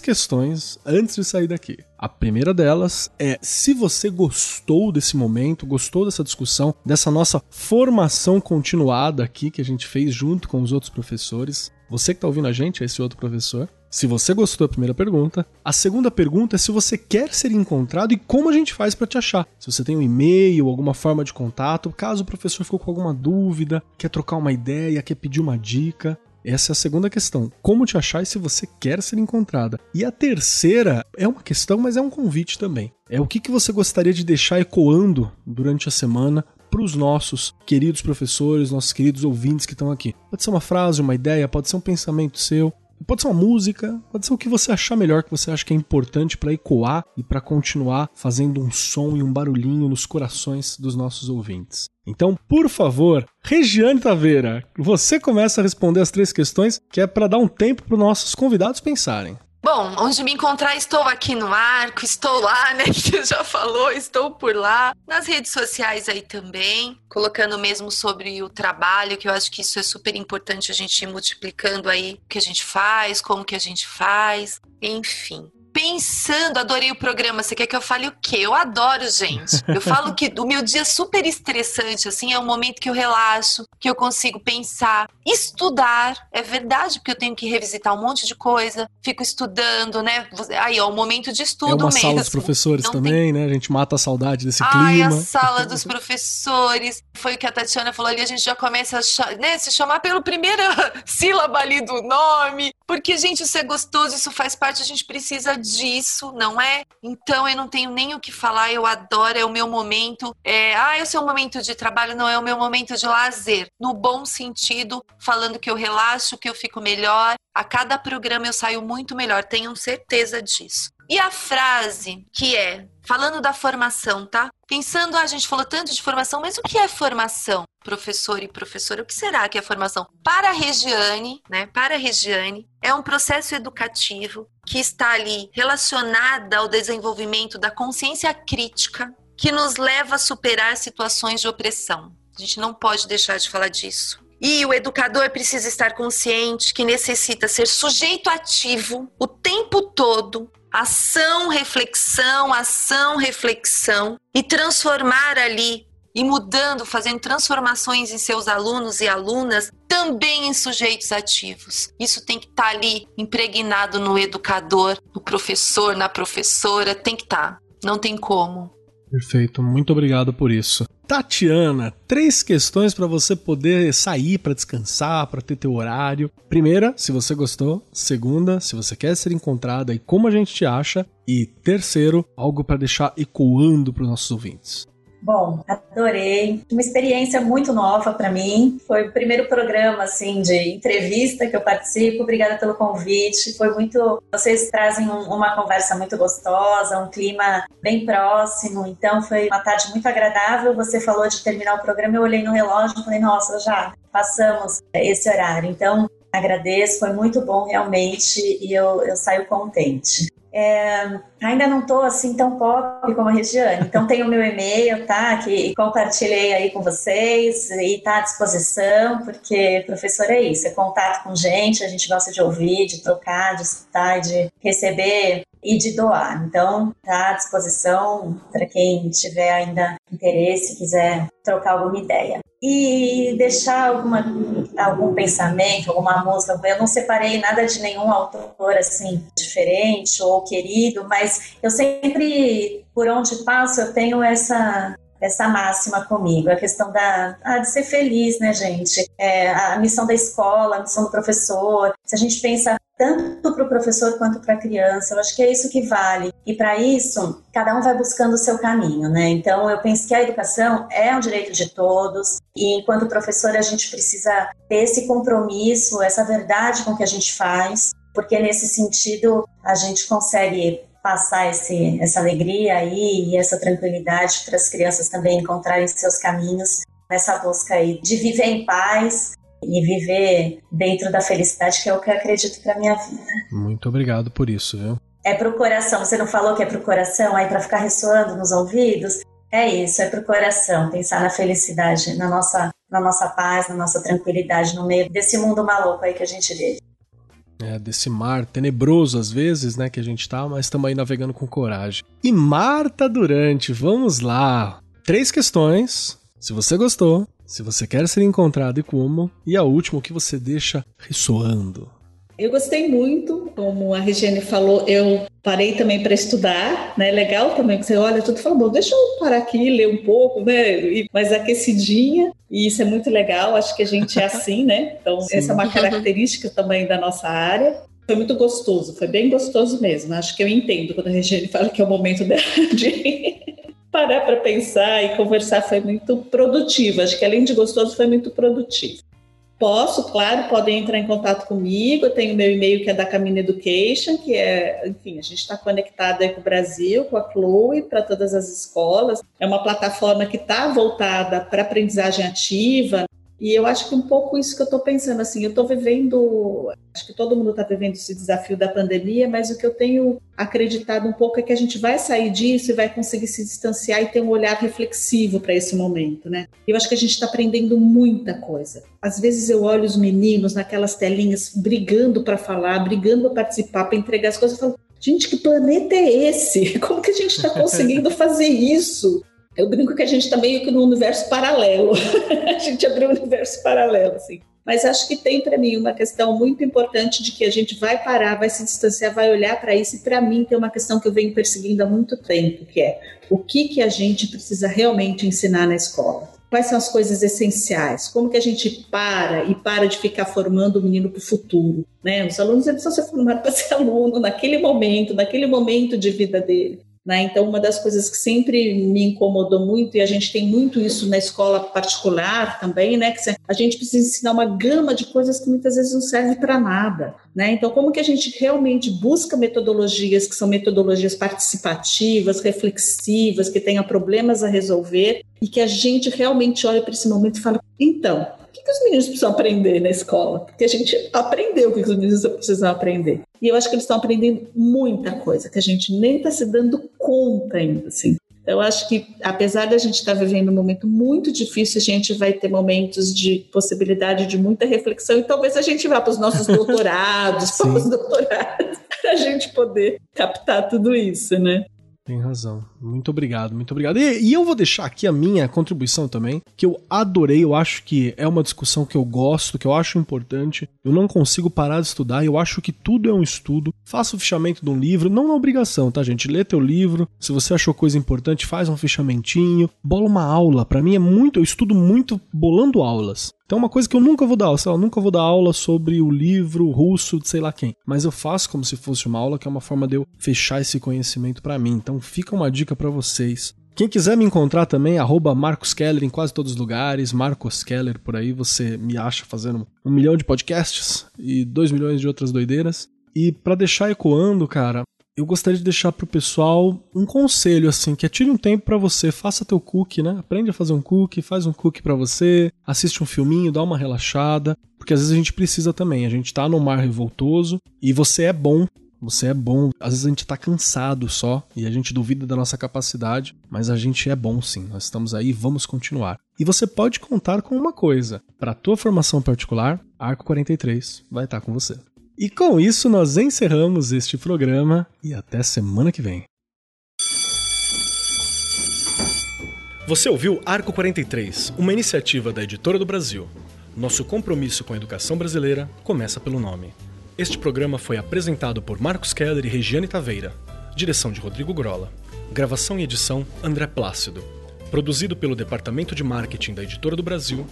questões antes de sair daqui. A primeira delas é se você gostou desse momento, gostou dessa discussão, dessa nossa formação continuada aqui que a gente fez junto com os outros professores. Você que está ouvindo a gente, esse outro professor. Se você gostou da primeira pergunta, a segunda pergunta é se você quer ser encontrado e como a gente faz para te achar. Se você tem um e-mail, alguma forma de contato, caso o professor ficou com alguma dúvida, quer trocar uma ideia, quer pedir uma dica. Essa é a segunda questão. Como te achar e se você quer ser encontrada. E a terceira é uma questão, mas é um convite também. É o que você gostaria de deixar ecoando durante a semana para os nossos queridos professores, nossos queridos ouvintes que estão aqui. Pode ser uma frase, uma ideia, pode ser um pensamento seu, pode ser uma música, pode ser o que você achar melhor, que você acha que é importante para ecoar e para continuar fazendo um som e um barulhinho nos corações dos nossos ouvintes. Então, por favor, Regiane Taveira, você começa a responder as três questões, que é para dar um tempo para os nossos convidados pensarem. Bom, onde me encontrar, estou aqui no Arco, estou lá, né? Você já falou, estou por lá. Nas redes sociais aí também, colocando mesmo sobre o trabalho, que eu acho que isso é super importante a gente ir multiplicando aí o que a gente faz, como que a gente faz, enfim pensando, adorei o programa. Você quer que eu fale o quê? Eu adoro, gente. Eu falo que o meu dia super estressante, assim, é um momento que eu relaxo, que eu consigo pensar, estudar. É verdade, porque eu tenho que revisitar um monte de coisa, fico estudando, né? Aí, ó, o momento de estudo mesmo. É uma mesmo. sala dos professores Não também, tem... né? A gente mata a saudade desse Ai, clima. a sala dos professores. Foi o que a Tatiana falou ali, a gente já começa a né, se chamar pelo primeiro sílaba ali do nome. Porque, gente, isso é gostoso, isso faz parte, a gente precisa disso, não é? Então eu não tenho nem o que falar, eu adoro, é o meu momento. É, ah, é o momento de trabalho, não é o meu momento de lazer. No bom sentido, falando que eu relaxo, que eu fico melhor. A cada programa eu saio muito melhor, tenham certeza disso. E a frase que é, falando da formação, tá? Pensando, ah, a gente falou tanto de formação, mas o que é formação? Professor e professora, o que será que é formação? Para a Regiane, né? Para a Regiane, é um processo educativo que está ali relacionada ao desenvolvimento da consciência crítica que nos leva a superar situações de opressão. A gente não pode deixar de falar disso. E o educador precisa estar consciente que necessita ser sujeito ativo o tempo todo ação, reflexão, ação, reflexão e transformar ali e mudando, fazendo transformações em seus alunos e alunas, também em sujeitos ativos. Isso tem que estar tá ali impregnado no educador, no professor, na professora, tem que estar. Tá. Não tem como. Perfeito, muito obrigado por isso. Tatiana, três questões para você poder sair para descansar, para ter teu horário. Primeira, se você gostou. Segunda, se você quer ser encontrada e como a gente te acha. E terceiro, algo para deixar ecoando para os nossos ouvintes. Bom, adorei. Uma experiência muito nova para mim. Foi o primeiro programa assim de entrevista que eu participo. Obrigada pelo convite. Foi muito. Vocês trazem um, uma conversa muito gostosa, um clima bem próximo. Então foi uma tarde muito agradável. Você falou de terminar o programa. Eu olhei no relógio e falei: Nossa, já passamos esse horário. Então agradeço. Foi muito bom realmente e eu, eu saio contente. É, ainda não estou assim tão pop como a Regiane, então tem o meu e-mail, tá? Que compartilhei aí com vocês e está à disposição, porque professor é isso, é contato com gente, a gente gosta de ouvir, de trocar, de escutar, de receber e de doar. Então, está à disposição para quem tiver ainda interesse, quiser trocar alguma ideia e deixar alguma, algum pensamento, alguma música. Eu não separei nada de nenhum autor assim diferente ou querido, mas eu sempre, por onde passo, eu tenho essa essa máxima comigo, a questão da ah, de ser feliz, né, gente? É, a missão da escola, a missão do professor. Se a gente pensa tanto para o professor quanto para a criança. Eu acho que é isso que vale. E para isso, cada um vai buscando o seu caminho, né? Então, eu penso que a educação é um direito de todos e enquanto professor a gente precisa ter esse compromisso, essa verdade com o que a gente faz, porque nesse sentido a gente consegue passar esse, essa alegria aí e essa tranquilidade para as crianças também encontrarem seus caminhos nessa busca aí de viver em paz e viver dentro da felicidade que é o que eu acredito para minha vida. Muito obrigado por isso, viu? É pro coração. Você não falou que é pro coração aí para ficar ressoando nos ouvidos? É isso, é pro coração, pensar na felicidade, na nossa, na nossa paz, na nossa tranquilidade no meio desse mundo maluco aí que a gente vive. É, desse mar tenebroso às vezes, né, que a gente tá, mas estamos aí navegando com coragem. E Marta Durante, vamos lá. Três questões. Se você gostou, se você quer ser encontrado e como, e a última, o que você deixa ressoando. Eu gostei muito, como a Regiane falou, eu parei também para estudar, né? Legal também que você olha tudo e fala, bom, deixa eu parar aqui, ler um pouco, né? E mais aquecidinha, e isso é muito legal, acho que a gente é assim, né? Então, Sim. essa é uma característica também da nossa área. Foi muito gostoso, foi bem gostoso mesmo. Acho que eu entendo quando a Regiane fala que é o momento de parar para pensar e conversar foi muito produtivo. Acho que além de gostoso, foi muito produtivo. Posso, claro, podem entrar em contato comigo. Eu tenho meu e-mail que é da Camino Education, que é, enfim, a gente está conectado aí com o Brasil, com a Chloe, para todas as escolas. É uma plataforma que está voltada para aprendizagem ativa, e eu acho que um pouco isso que eu estou pensando, assim, eu estou vivendo, acho que todo mundo está vivendo esse desafio da pandemia, mas o que eu tenho acreditado um pouco é que a gente vai sair disso e vai conseguir se distanciar e ter um olhar reflexivo para esse momento, né? Eu acho que a gente está aprendendo muita coisa. Às vezes eu olho os meninos naquelas telinhas brigando para falar, brigando para participar, para entregar as coisas, eu falo, gente, que planeta é esse? Como que a gente está conseguindo fazer isso? Eu brinco que a gente está meio que num universo paralelo. a gente abriu um universo paralelo, assim. Mas acho que tem para mim uma questão muito importante de que a gente vai parar, vai se distanciar, vai olhar para isso. E para mim tem uma questão que eu venho perseguindo há muito tempo, que é o que que a gente precisa realmente ensinar na escola. Quais são as coisas essenciais? Como que a gente para e para de ficar formando o menino para o futuro? Né? Os alunos precisam ser formados para ser aluno naquele momento, naquele momento de vida dele. Né? Então, uma das coisas que sempre me incomodou muito, e a gente tem muito isso na escola particular também, né? que a gente precisa ensinar uma gama de coisas que muitas vezes não servem para nada. Né? Então, como que a gente realmente busca metodologias que são metodologias participativas, reflexivas, que tenham problemas a resolver, e que a gente realmente olha para esse momento e fala: então, que os meninos precisam aprender na escola? Porque a gente aprendeu o que os meninos precisam aprender. E eu acho que eles estão aprendendo muita coisa que a gente nem está se dando conta ainda, assim. Eu acho que, apesar da gente estar tá vivendo um momento muito difícil, a gente vai ter momentos de possibilidade de muita reflexão e talvez a gente vá para os nossos doutorados, para os doutorados, para a gente poder captar tudo isso, né? Tem razão. Muito obrigado, muito obrigado. E, e, eu vou deixar aqui a minha contribuição também, que eu adorei, eu acho que é uma discussão que eu gosto, que eu acho importante. Eu não consigo parar de estudar, eu acho que tudo é um estudo. Faça o fichamento de um livro, não é obrigação, tá, gente? Lê teu livro, se você achou coisa importante, faz um fichamentinho, bola uma aula. Para mim é muito, eu estudo muito bolando aulas. Então, uma coisa que eu nunca vou dar, sei lá, eu nunca vou dar aula sobre o livro russo de sei lá quem, mas eu faço como se fosse uma aula, que é uma forma de eu fechar esse conhecimento para mim. Então, fica uma dica para vocês. Quem quiser me encontrar também, arroba Marcos Keller em quase todos os lugares, Marcos Keller por aí, você me acha fazendo um milhão de podcasts e dois milhões de outras doideiras. E para deixar ecoando, cara, eu gostaria de deixar pro pessoal um conselho assim, que é tire um tempo para você, faça teu cookie, né? Aprende a fazer um cookie, faz um cookie para você, assiste um filminho, dá uma relaxada, porque às vezes a gente precisa também, a gente tá no mar revoltoso e você é bom você é bom. Às vezes a gente tá cansado só e a gente duvida da nossa capacidade, mas a gente é bom sim. Nós estamos aí, vamos continuar. E você pode contar com uma coisa: para tua formação particular, Arco 43 vai estar com você. E com isso nós encerramos este programa e até semana que vem. Você ouviu Arco 43, uma iniciativa da Editora do Brasil. Nosso compromisso com a educação brasileira começa pelo nome. Este programa foi apresentado por Marcos Keller e Regiane Taveira. Direção de Rodrigo Grola. Gravação e edição André Plácido. Produzido pelo Departamento de Marketing da Editora do Brasil.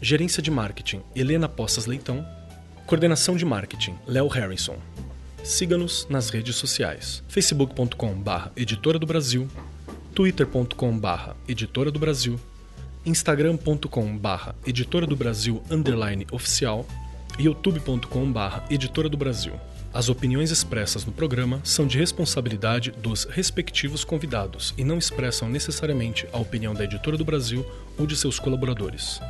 Gerência de Marketing Helena Poças Leitão. Coordenação de Marketing Léo Harrison. Siga-nos nas redes sociais: facebook.com/barra Editora do Brasil, twitter.com/barra Editora do Brasil, instagram.com/barra Editora do Brasil underline oficial youtube.com/barra Editora do Brasil. As opiniões expressas no programa são de responsabilidade dos respectivos convidados e não expressam necessariamente a opinião da Editora do Brasil ou de seus colaboradores.